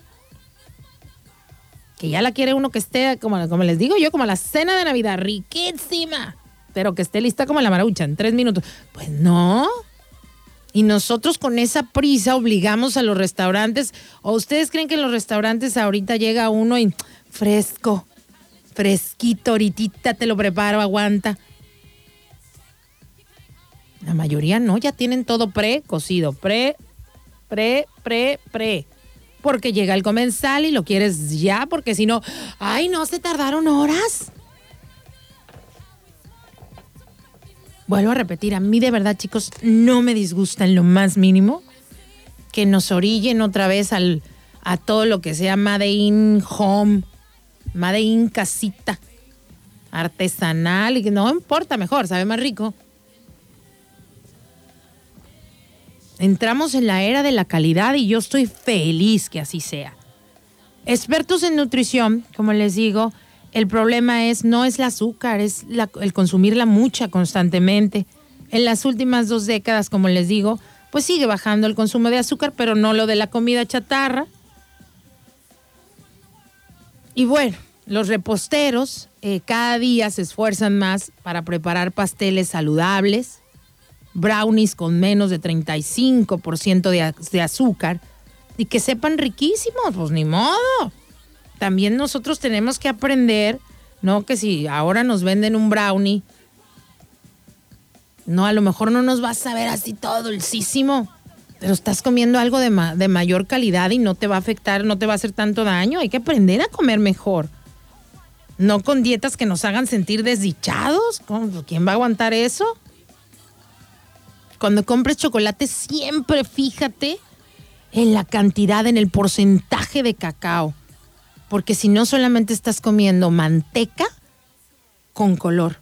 [SPEAKER 3] Que ya la quiere uno que esté, como, como les digo yo, como la cena de Navidad, riquísima. Pero que esté lista como la marucha en tres minutos. Pues no. Y nosotros con esa prisa obligamos a los restaurantes. ¿O ustedes creen que en los restaurantes ahorita llega uno y fresco, fresquito, ahorita te lo preparo, aguanta? La mayoría no, ya tienen todo pre-cocido, pre, pre, pre, pre. Porque llega el comensal y lo quieres ya, porque si no, ay, no, se tardaron horas. Vuelvo a repetir, a mí de verdad, chicos, no me disgusta en lo más mínimo que nos orillen otra vez al, a todo lo que sea Made in Home, Made in Casita, artesanal, no importa, mejor, sabe más rico. Entramos en la era de la calidad y yo estoy feliz que así sea. Expertos en nutrición, como les digo, el problema es no es el azúcar, es el consumirla mucha constantemente. En las últimas dos décadas, como les digo, pues sigue bajando el consumo de azúcar, pero no lo de la comida chatarra. Y bueno, los reposteros eh, cada día se esfuerzan más para preparar pasteles saludables, brownies con menos de 35% de, de azúcar y que sepan riquísimos, pues ni modo. También nosotros tenemos que aprender, ¿no? Que si ahora nos venden un brownie, no, a lo mejor no nos vas a ver así todo dulcísimo, pero estás comiendo algo de, de mayor calidad y no te va a afectar, no te va a hacer tanto daño. Hay que aprender a comer mejor. No con dietas que nos hagan sentir desdichados. ¿Quién va a aguantar eso? Cuando compres chocolate, siempre fíjate en la cantidad, en el porcentaje de cacao. Porque si no, solamente estás comiendo manteca con color.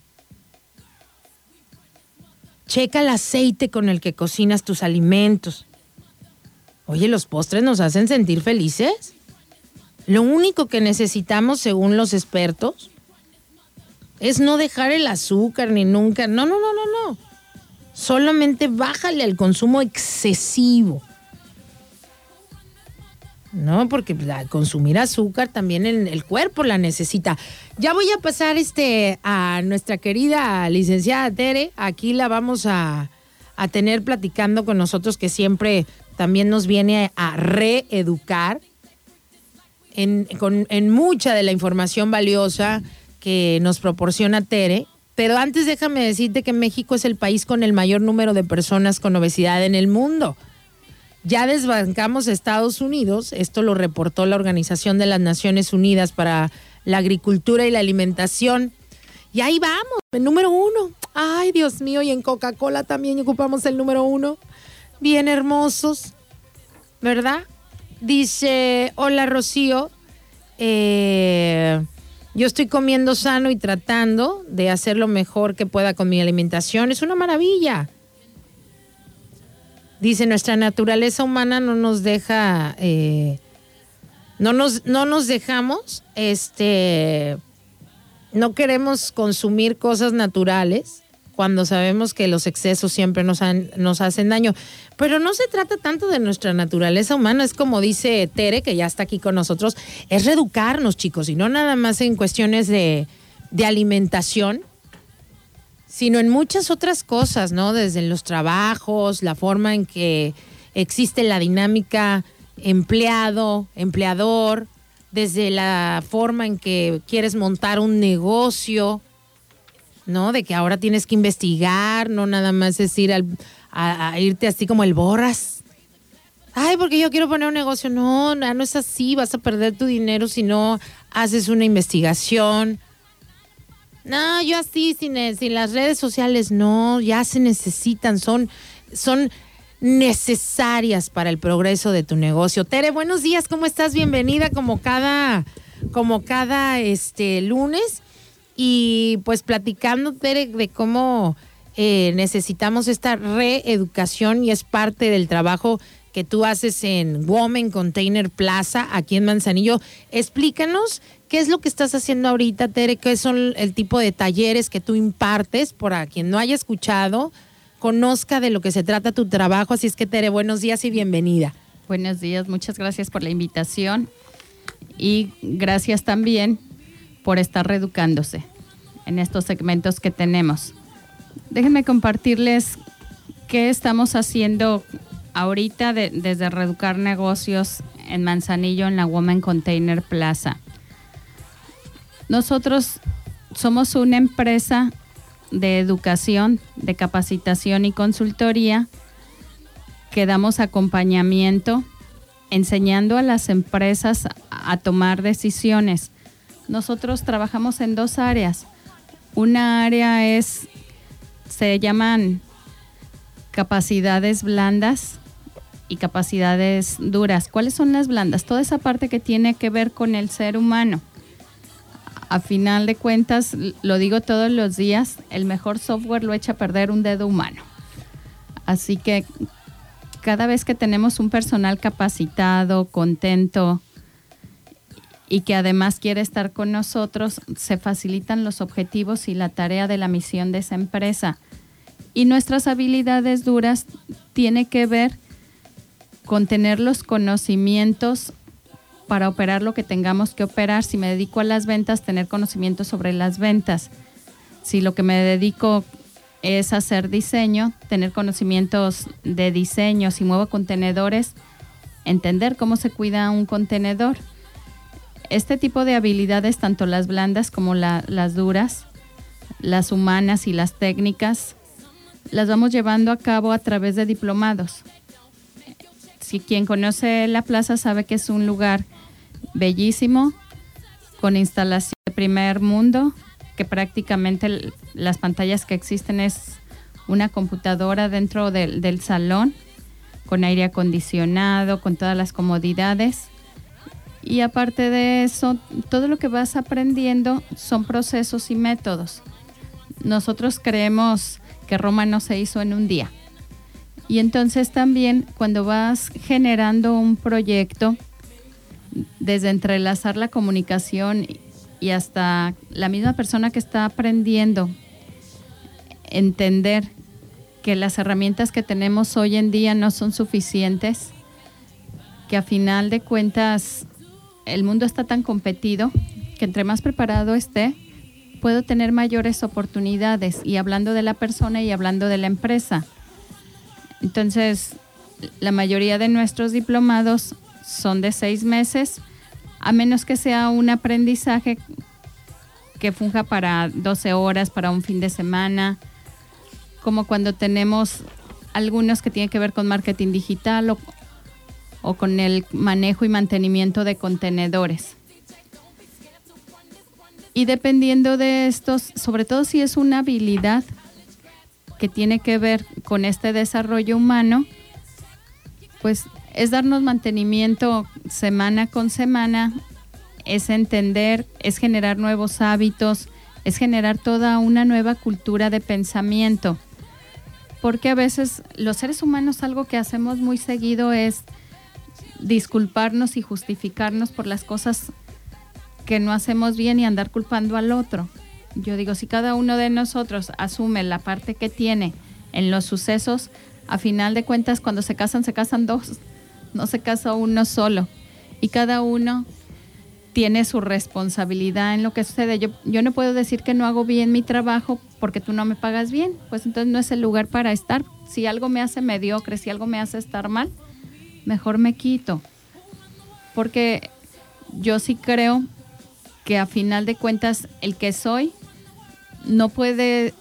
[SPEAKER 3] Checa el aceite con el que cocinas tus alimentos. Oye, los postres nos hacen sentir felices. Lo único que necesitamos, según los expertos, es no dejar el azúcar ni nunca. No, no, no, no, no solamente bájale al consumo excesivo. No, porque consumir azúcar también el, el, cuerpo la necesita. Ya voy a pasar este a nuestra querida licenciada Tere. Aquí la vamos a, a tener platicando con nosotros, que siempre también nos viene a reeducar en, mucha de la información valiosa que nos proporciona Tere. Pero antes déjame decirte que México es el país con el mayor número de personas con obesidad en el mundo. Ya desbancamos Estados Unidos, esto lo reportó la Organización de las Naciones Unidas para la Agricultura y la Alimentación. Y ahí vamos, el número uno. Ay, Dios mío, y en Coca-Cola también ocupamos el número uno. Bien hermosos, ¿verdad? Dice, hola Rocío, eh, yo estoy comiendo sano y tratando de hacer lo mejor que pueda con mi alimentación. Es una maravilla. Dice, nuestra naturaleza humana no nos deja, eh, no, nos, no nos dejamos, este, no queremos consumir cosas naturales cuando sabemos que los excesos siempre nos, nos hacen daño. Pero no se trata tanto de nuestra naturaleza humana, es como dice Tere, que ya está aquí con nosotros, es reeducarnos, chicos, y no nada más en cuestiones de, de alimentación, sino en muchas otras cosas, ¿no? Desde los trabajos, la forma en que existe la dinámica empleado, empleador, desde la forma en que quieres montar un negocio, ¿no? De que ahora tienes que investigar, no nada más es ir al, a, irte así como el borras. Ay, porque yo quiero poner un negocio. No, no, no es así, vas a perder tu dinero si no haces una investigación. No, yo así, sin, sin las redes sociales, no, ya se necesitan, son, son necesarias para el progreso de tu negocio. Tere, buenos días, ¿cómo estás? Bienvenida como cada como cada este lunes y pues platicando de cómo eh, necesitamos esta reeducación y es parte del trabajo que tú haces en Women Container Plaza aquí en Manzanillo. Explícanos qué es lo que estás haciendo ahorita, Tere, qué son el tipo de talleres que tú impartes para quien no haya escuchado, conozca de lo que se trata tu trabajo. Así es que, Tere, buenos días y bienvenida.
[SPEAKER 7] Buenos días, muchas gracias por la invitación y gracias también por estar reeducándose en estos segmentos que tenemos. Déjenme compartirles qué estamos haciendo ahorita desde Reeducar Negocios en Manzanillo en la Woman Container Plaza. Nosotros somos una empresa de educación, de capacitación y consultoría que damos acompañamiento enseñando a las empresas a tomar decisiones. Nosotros trabajamos en dos áreas. Una área es se llaman capacidades blandas y capacidades duras. ¿Cuáles son las blandas? Toda esa parte que tiene que ver con el ser humano. A final de cuentas, lo digo todos los días, el mejor software lo echa a perder un dedo humano. Así que cada vez que tenemos un personal capacitado, contento y que además quiere estar con nosotros, se facilitan los objetivos y la tarea de la misión de esa empresa. Y nuestras habilidades duras tiene que ver con tener los conocimientos para operar lo que tengamos que operar. Si me dedico a las ventas, tener conocimientos sobre las ventas. Si lo que me dedico es hacer diseño, tener conocimientos de diseño. Si muevo contenedores, entender cómo se cuida un contenedor. Este tipo de habilidades, tanto las blandas como las duras, las humanas y las técnicas, las vamos llevando a cabo a través de diplomados. Si quien conoce la plaza sabe que es un lugar bellísimo, con instalación de primer mundo, que prácticamente las pantallas que existen es una computadora dentro del, del salón, con aire acondicionado, con todas las comodidades. Y aparte de eso, todo lo que vas aprendiendo son procesos y métodos. Nosotros creemos que Roma no se hizo en un día. Y entonces también cuando vas generando un proyecto, desde entrelazar la comunicación y hasta la misma persona que está aprendiendo, entender que las herramientas que tenemos hoy en día no son suficientes, que a final de cuentas el mundo está tan competido que entre más preparado esté, puedo tener mayores oportunidades y hablando de la persona y hablando de la empresa. Entonces, la mayoría de nuestros diplomados son de seis meses, a menos que sea un aprendizaje que funja para 12 horas, para un fin de semana, como cuando tenemos algunos que tienen que ver con marketing digital o, o con el manejo y mantenimiento de contenedores. Y dependiendo de estos, sobre todo si es una habilidad que tiene que ver con este desarrollo humano, pues es darnos mantenimiento semana con semana, es entender, es generar nuevos hábitos, es generar toda una nueva cultura de pensamiento. Porque a veces los seres humanos algo que hacemos muy seguido es disculparnos y justificarnos por las cosas que no hacemos bien y andar culpando al otro. Yo digo, si cada uno de nosotros asume la parte que tiene en los sucesos, a final de cuentas cuando se casan, se casan dos, no se casa uno solo. Y cada uno tiene su responsabilidad en lo que sucede. Yo, yo no puedo decir que no hago bien mi trabajo porque tú no me pagas bien, pues entonces no es el lugar para estar. Si algo me hace mediocre, si algo me hace estar mal, mejor me quito. Porque yo sí creo que a final de cuentas el que soy no puede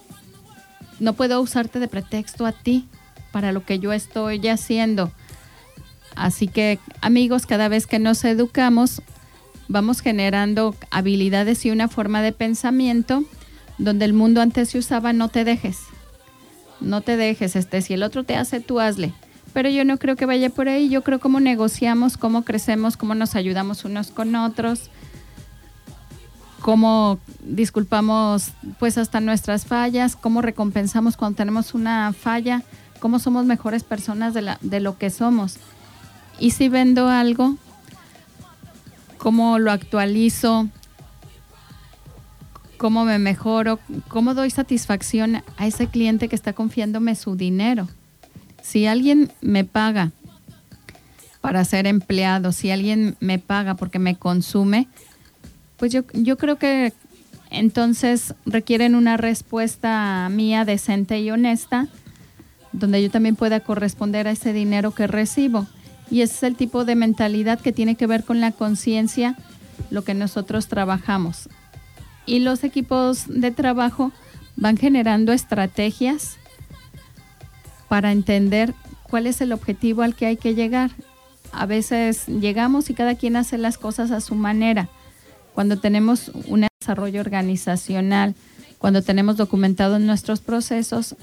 [SPEAKER 7] no puedo usarte de pretexto a ti para lo que yo estoy haciendo. Así que amigos, cada vez que nos educamos, vamos generando habilidades y una forma de pensamiento donde el mundo antes se usaba no te dejes. No te dejes, este, si el otro te hace, tú hazle. Pero yo no creo que vaya por ahí, yo creo cómo negociamos, cómo crecemos, cómo nos ayudamos unos con otros cómo disculpamos pues hasta nuestras fallas, cómo recompensamos cuando tenemos una falla, cómo somos mejores personas de, lo que somos. Y si vendo algo, cómo lo actualizo, cómo me mejoro, cómo doy satisfacción a ese cliente que está confiándome su dinero. Si alguien me paga para ser empleado, si alguien me paga porque me consume, pues yo, yo creo que entonces requieren una respuesta mía decente y honesta, donde yo también pueda corresponder a ese dinero que recibo. Y ese es el tipo de mentalidad que tiene que ver con la conciencia, lo que nosotros trabajamos. Y los equipos de trabajo van generando estrategias para entender cuál es el objetivo al que hay que llegar. A veces llegamos y cada quien hace las cosas a su manera. Cuando tenemos un desarrollo organizacional, cuando tenemos documentados nuestros procesos,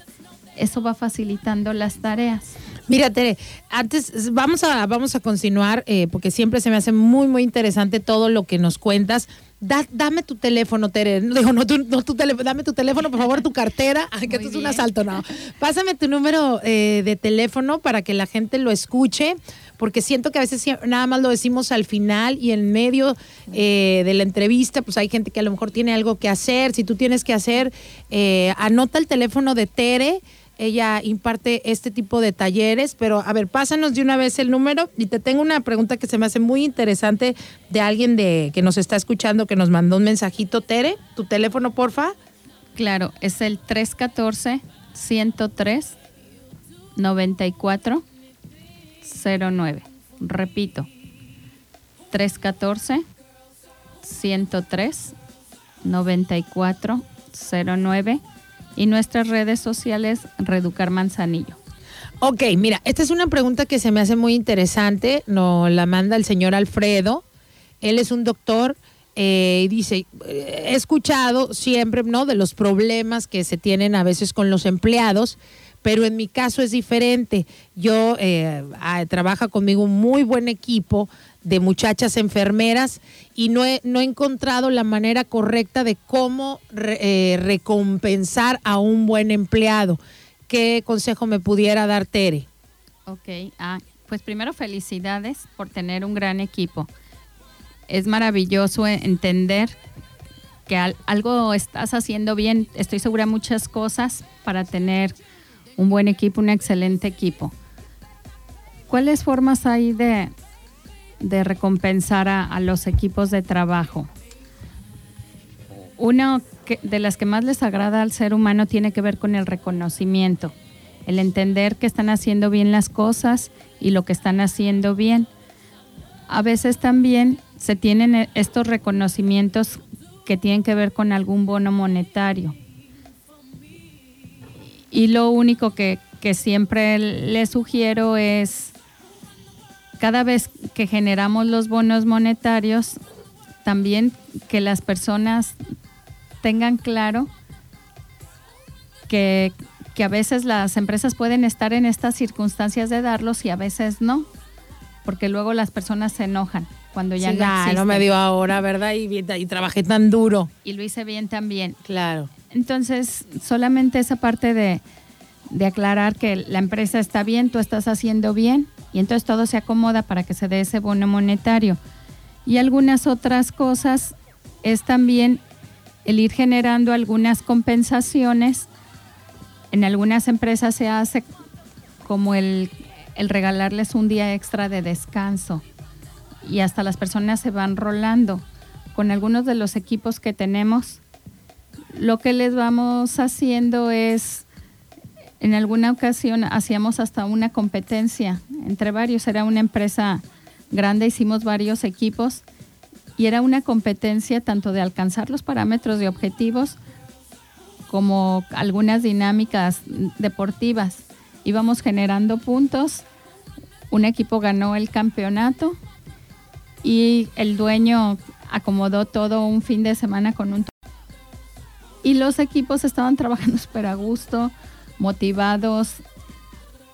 [SPEAKER 7] eso va facilitando las tareas.
[SPEAKER 3] Mira, Tere, antes vamos a, vamos a continuar eh, porque siempre se me hace muy, muy interesante todo lo que nos cuentas. Dame tu teléfono, Tere. Digo, no tu, no tu teléfono, dame tu teléfono, por favor, tu cartera. Que esto es un asalto, no. Pásame tu número eh, de teléfono para que la gente lo escuche, porque siento que a veces nada más lo decimos al final y en medio eh, de la entrevista, pues hay gente que a lo mejor tiene algo que hacer. Si tú tienes que hacer, anota el teléfono de Tere ella imparte este tipo de talleres, pero a ver, pásanos de una vez el número y te tengo una pregunta que se me hace muy interesante de alguien de que nos está escuchando que nos mandó un mensajito. Tere, tu teléfono, porfa.
[SPEAKER 7] Claro, es el 314 103 94 09. Repito, 314 103 94 09 y nuestras redes sociales Reeducar Manzanillo.
[SPEAKER 3] Ok, mira, esta es una pregunta que se me hace muy interesante, nos la manda el señor Alfredo, él es un doctor eh, dice, he escuchado siempre, ¿no?, de los problemas que se tienen a veces con los empleados, pero en mi caso es diferente. Yo eh, trabaja conmigo un muy buen equipo de muchachas enfermeras y no he, no he encontrado la manera correcta de cómo eh, recompensar a un buen empleado. ¿Qué consejo me pudiera dar Tere?
[SPEAKER 7] Ok, ah, pues primero felicidades por tener un gran equipo. Es maravilloso entender que algo estás haciendo bien. Estoy segura muchas cosas para tener un buen equipo, un excelente equipo. ¿Cuáles formas hay de, de recompensar a, los equipos de trabajo. Una de las que más les agrada al ser humano tiene que ver con el reconocimiento, el entender que están haciendo bien las cosas y lo que están haciendo bien. A veces también se tienen e, estos reconocimientos que tienen que ver con algún bono monetario. Y lo único que, que siempre les sugiero es cada vez que generamos los bonos monetarios, también que las personas tengan claro que, a veces las empresas pueden estar en estas circunstancias de darlos y a veces no, porque luego las personas se enojan cuando ya no
[SPEAKER 3] no me dio ahora, ¿verdad? Y, y trabajé tan duro.
[SPEAKER 7] Y lo hice bien también.
[SPEAKER 3] Claro.
[SPEAKER 7] Entonces, solamente esa parte de, de aclarar que la empresa está bien, tú estás haciendo bien y entonces todo se acomoda para que se dé ese bono monetario. Y algunas otras cosas es también el ir generando algunas compensaciones. En algunas empresas se hace como el, el regalarles un día extra de descanso y hasta las personas se van rolando. Con algunos de los equipos que tenemos, lo que les vamos haciendo es en alguna ocasión hacíamos hasta una competencia entre varios, era una empresa grande, hicimos varios equipos y era una competencia tanto de alcanzar los parámetros de objetivos como algunas dinámicas deportivas. Íbamos generando puntos, un equipo ganó el campeonato y el dueño acomodó todo un fin de semana con un... Y los equipos estaban trabajando súper a gusto, motivados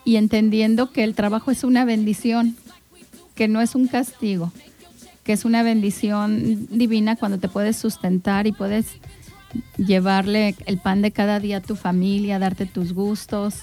[SPEAKER 7] y entendiendo que el trabajo es una bendición, que no es un castigo. que es una bendición divina cuando te puedes sustentar y puedes llevarle el pan de cada día a tu familia, darte tus gustos.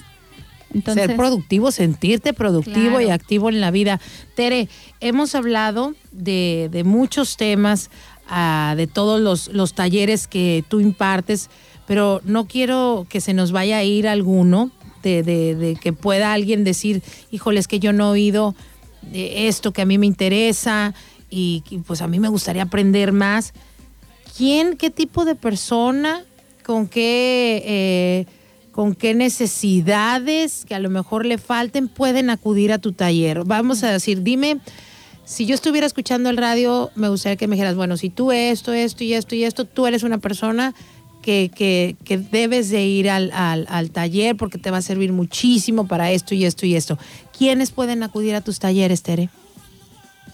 [SPEAKER 7] Entonces,
[SPEAKER 3] Ser productivo, sentirte productivo y activo en la vida. Tere, hemos hablado de, de muchos temas, ah, de todos los, los talleres que tú impartes, pero no quiero que se nos vaya a ir alguno de, que pueda alguien decir, híjole, es que yo no he oído de esto que a mí me interesa y, y, pues a mí me gustaría aprender más. ¿Quién, qué tipo de persona, con qué, eh, con qué necesidades que a lo mejor le falten pueden acudir a tu taller? Vamos a decir, dime, si yo estuviera escuchando el radio, me gustaría que me dijeras, bueno, si tú esto, esto y esto y esto, tú eres una persona que, que, debes de ir al, al, al taller porque te va a servir muchísimo para esto y esto y esto. ¿Quiénes pueden acudir a tus talleres, Tere?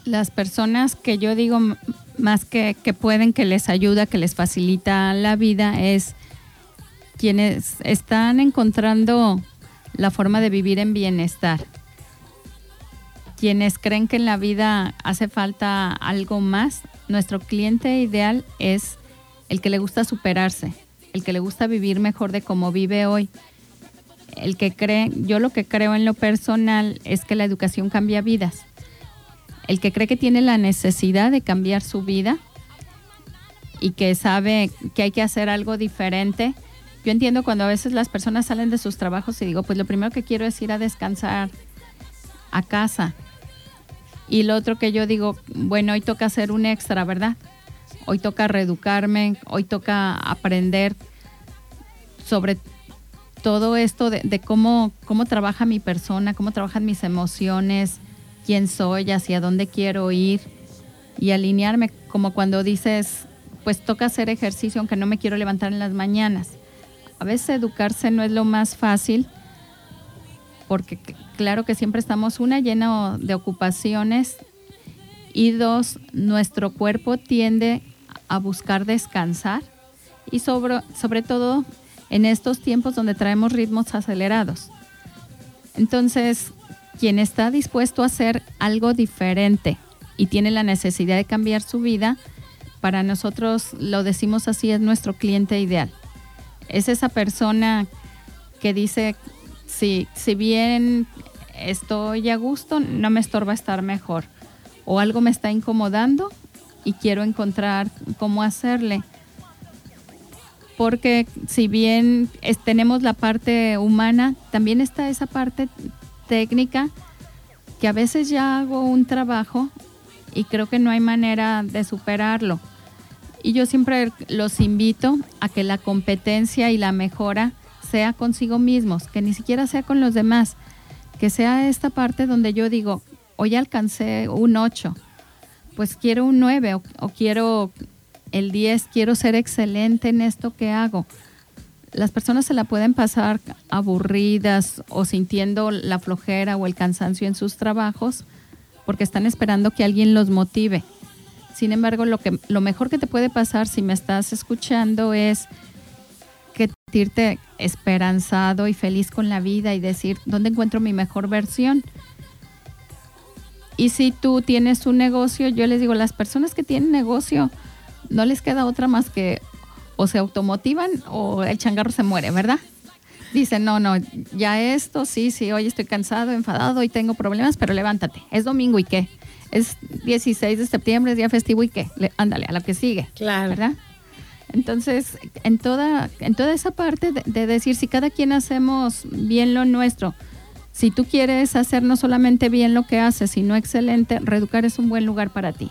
[SPEAKER 7] las personas que yo digo más que, que pueden, que les ayuda, que les facilita la vida, es quienes están encontrando la forma de vivir en bienestar. Quienes creen que en la vida hace falta algo más, nuestro cliente ideal es el que le gusta superarse, el que le gusta vivir mejor de como vive hoy. El que cree, yo lo que creo en lo personal es que la educación cambia vidas el que cree que tiene la necesidad de cambiar su vida y que sabe que hay que hacer algo diferente. Yo entiendo cuando a veces las personas salen de sus trabajos y digo, pues lo primero que quiero es ir a descansar a casa. Y lo otro que yo digo, bueno, hoy toca hacer un extra, ¿verdad? Hoy toca reeducarme, hoy toca aprender sobre todo esto de, cómo, cómo trabaja mi persona, cómo trabajan mis emociones, quién soy, hacia dónde quiero ir y alinearme como cuando dices, pues toca hacer ejercicio aunque no me quiero levantar en las mañanas. A veces educarse no es lo más fácil porque claro que siempre estamos una lleno de ocupaciones y dos, nuestro cuerpo tiende a buscar descansar y sobre, sobre todo en estos tiempos donde traemos ritmos acelerados. Entonces, quien está dispuesto a hacer algo diferente y tiene la necesidad de cambiar su vida, para nosotros lo decimos así, es nuestro cliente ideal. Es esa persona que dice, si, si bien estoy a gusto, no me estorba estar mejor. O algo me está incomodando y quiero encontrar cómo hacerle. Porque si bien tenemos la parte humana, también está esa parte técnica que a veces ya hago un trabajo y creo que no hay manera de superarlo. Y yo siempre los invito a que la competencia y la mejora sea consigo mismos, que ni siquiera sea con los demás, que sea esta parte donde yo digo, hoy alcancé un 8, pues quiero un 9 o, quiero el 10, quiero ser excelente en esto que hago. Las personas se la pueden pasar aburridas o sintiendo la flojera o el cansancio en sus trabajos porque están esperando que alguien los motive. Sin embargo, lo, que, lo mejor que te puede pasar si me estás escuchando es que sentirte esperanzado y feliz con la vida y decir, ¿dónde encuentro mi mejor versión? Y si tú tienes un negocio, yo les digo, las personas que tienen negocio, no les queda otra más que o se automotivan o el changarro se muere, ¿verdad? Dicen, no, no, ya esto, sí, sí, hoy estoy cansado, enfadado, hoy tengo problemas, pero levántate. Es domingo y qué. Es 16 de septiembre, es día festivo y qué. Le- ándale, a lo que sigue.
[SPEAKER 3] Claro.
[SPEAKER 7] ¿Verdad? Entonces, en toda, en toda esa parte de, de decir, si cada quien hacemos bien lo nuestro, si tú quieres hacer no solamente bien lo que haces, sino excelente, Reeducar es un buen lugar para ti.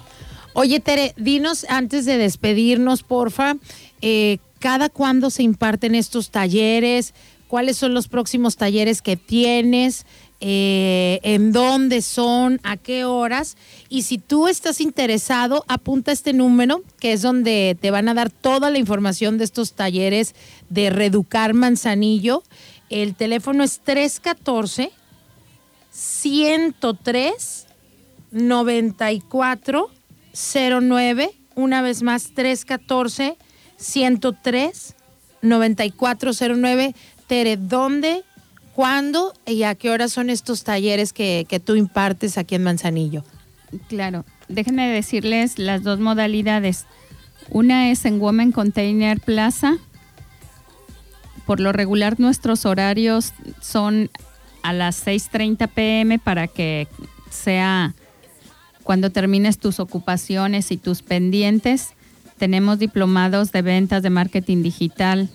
[SPEAKER 3] Oye, Tere, dinos antes de despedirnos, porfa, eh, ¿cada cuándo se imparten estos talleres? ¿Cuáles son los próximos talleres que tienes? Eh, ¿En dónde son? ¿A qué horas? Y si tú estás interesado, apunta este número, que es donde te van a dar toda la información de estos talleres de Reeducar Manzanillo. El teléfono es 314 103 94 09, una vez más 314 103 9409. Tere, ¿dónde, cuándo y a qué hora son estos talleres que, que tú impartes aquí en Manzanillo?
[SPEAKER 7] Claro. déjenme decirles las dos modalidades. Una es en Women Container Plaza. Por lo regular nuestros horarios son a las 6.30 pm para que sea cuando termines tus ocupaciones y tus pendientes. Tenemos diplomados de ventas de marketing digital,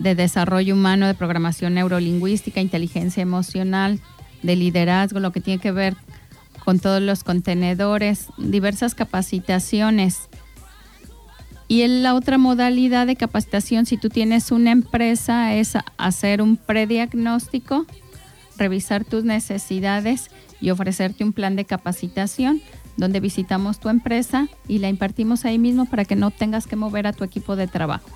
[SPEAKER 7] de desarrollo humano, de programación neurolingüística, inteligencia emocional, de liderazgo, lo que tiene que ver con todos los contenedores, diversas capacitaciones. Y la otra modalidad de capacitación, si tú tienes una empresa, es hacer un prediagnóstico, revisar tus necesidades y ofrecerte un plan de capacitación donde visitamos tu empresa y la impartimos ahí mismo para que no tengas que mover a tu equipo de trabajo.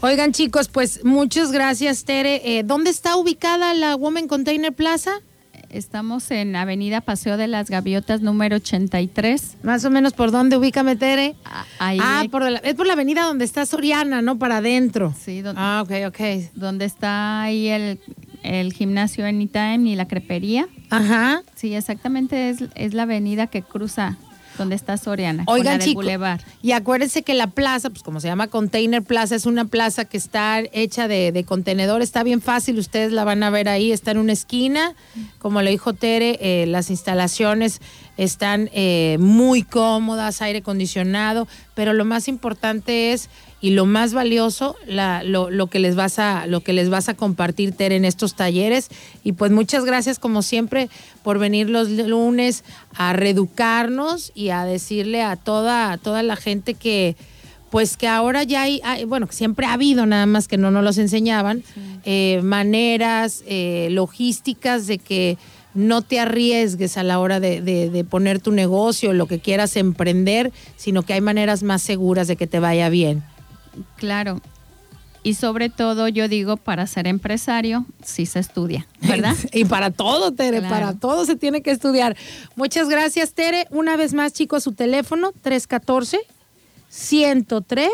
[SPEAKER 3] Oigan chicos, pues muchas gracias Tere. Eh, ¿Dónde está ubicada la Women Container Plaza?
[SPEAKER 7] Estamos en Avenida Paseo de las Gaviotas número 83.
[SPEAKER 3] Más o menos por dónde ubícame Tere.
[SPEAKER 7] Ah, ahí
[SPEAKER 3] ah, por la, es por la avenida donde está Soriana, ¿no? Para adentro.
[SPEAKER 7] Sí, donde,
[SPEAKER 3] ah, ok, ok.
[SPEAKER 7] Donde está ahí el, el gimnasio Anytime y la crepería.
[SPEAKER 3] Ajá.
[SPEAKER 7] Sí, exactamente es, es la avenida que cruza donde está Soriana,
[SPEAKER 3] Oigan,
[SPEAKER 7] Boulevard.
[SPEAKER 3] Y acuérdense que la plaza, pues como se llama Container Plaza, es una plaza que está hecha de, de contenedor, está bien fácil, ustedes la van a ver ahí, está en una esquina, como le dijo Tere, eh, las instalaciones están eh, muy cómodas, aire acondicionado, pero lo más importante es y lo más valioso, la, lo, lo, que les vas a, lo que les vas a compartir, Tere, en estos talleres. Y pues muchas gracias, como siempre, por venir los lunes a reeducarnos y a decirle a toda, a toda la gente que, pues que ahora ya hay, bueno, siempre ha habido, nada más que no nos los enseñaban, sí. eh, maneras, eh, logísticas de que no te arriesgues a la hora de, de, de, poner tu negocio, lo que quieras emprender, sino que hay maneras más seguras de que te vaya bien.
[SPEAKER 7] Claro. Y sobre todo, yo digo, para ser empresario, sí se estudia, ¿verdad?
[SPEAKER 3] y para todo, Tere, claro. para todo se tiene que estudiar. Muchas gracias, Tere. Una vez más, chicos, su teléfono, 314 103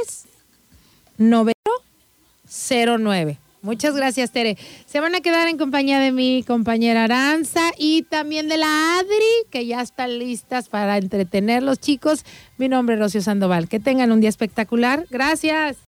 [SPEAKER 3] 9009. Muchas gracias, Tere. Se van a quedar en compañía de mi compañera Aranza y también de la Adri, que ya están listas para entretener los chicos. Mi nombre es Rocío Sandoval. Que tengan un día espectacular. Gracias.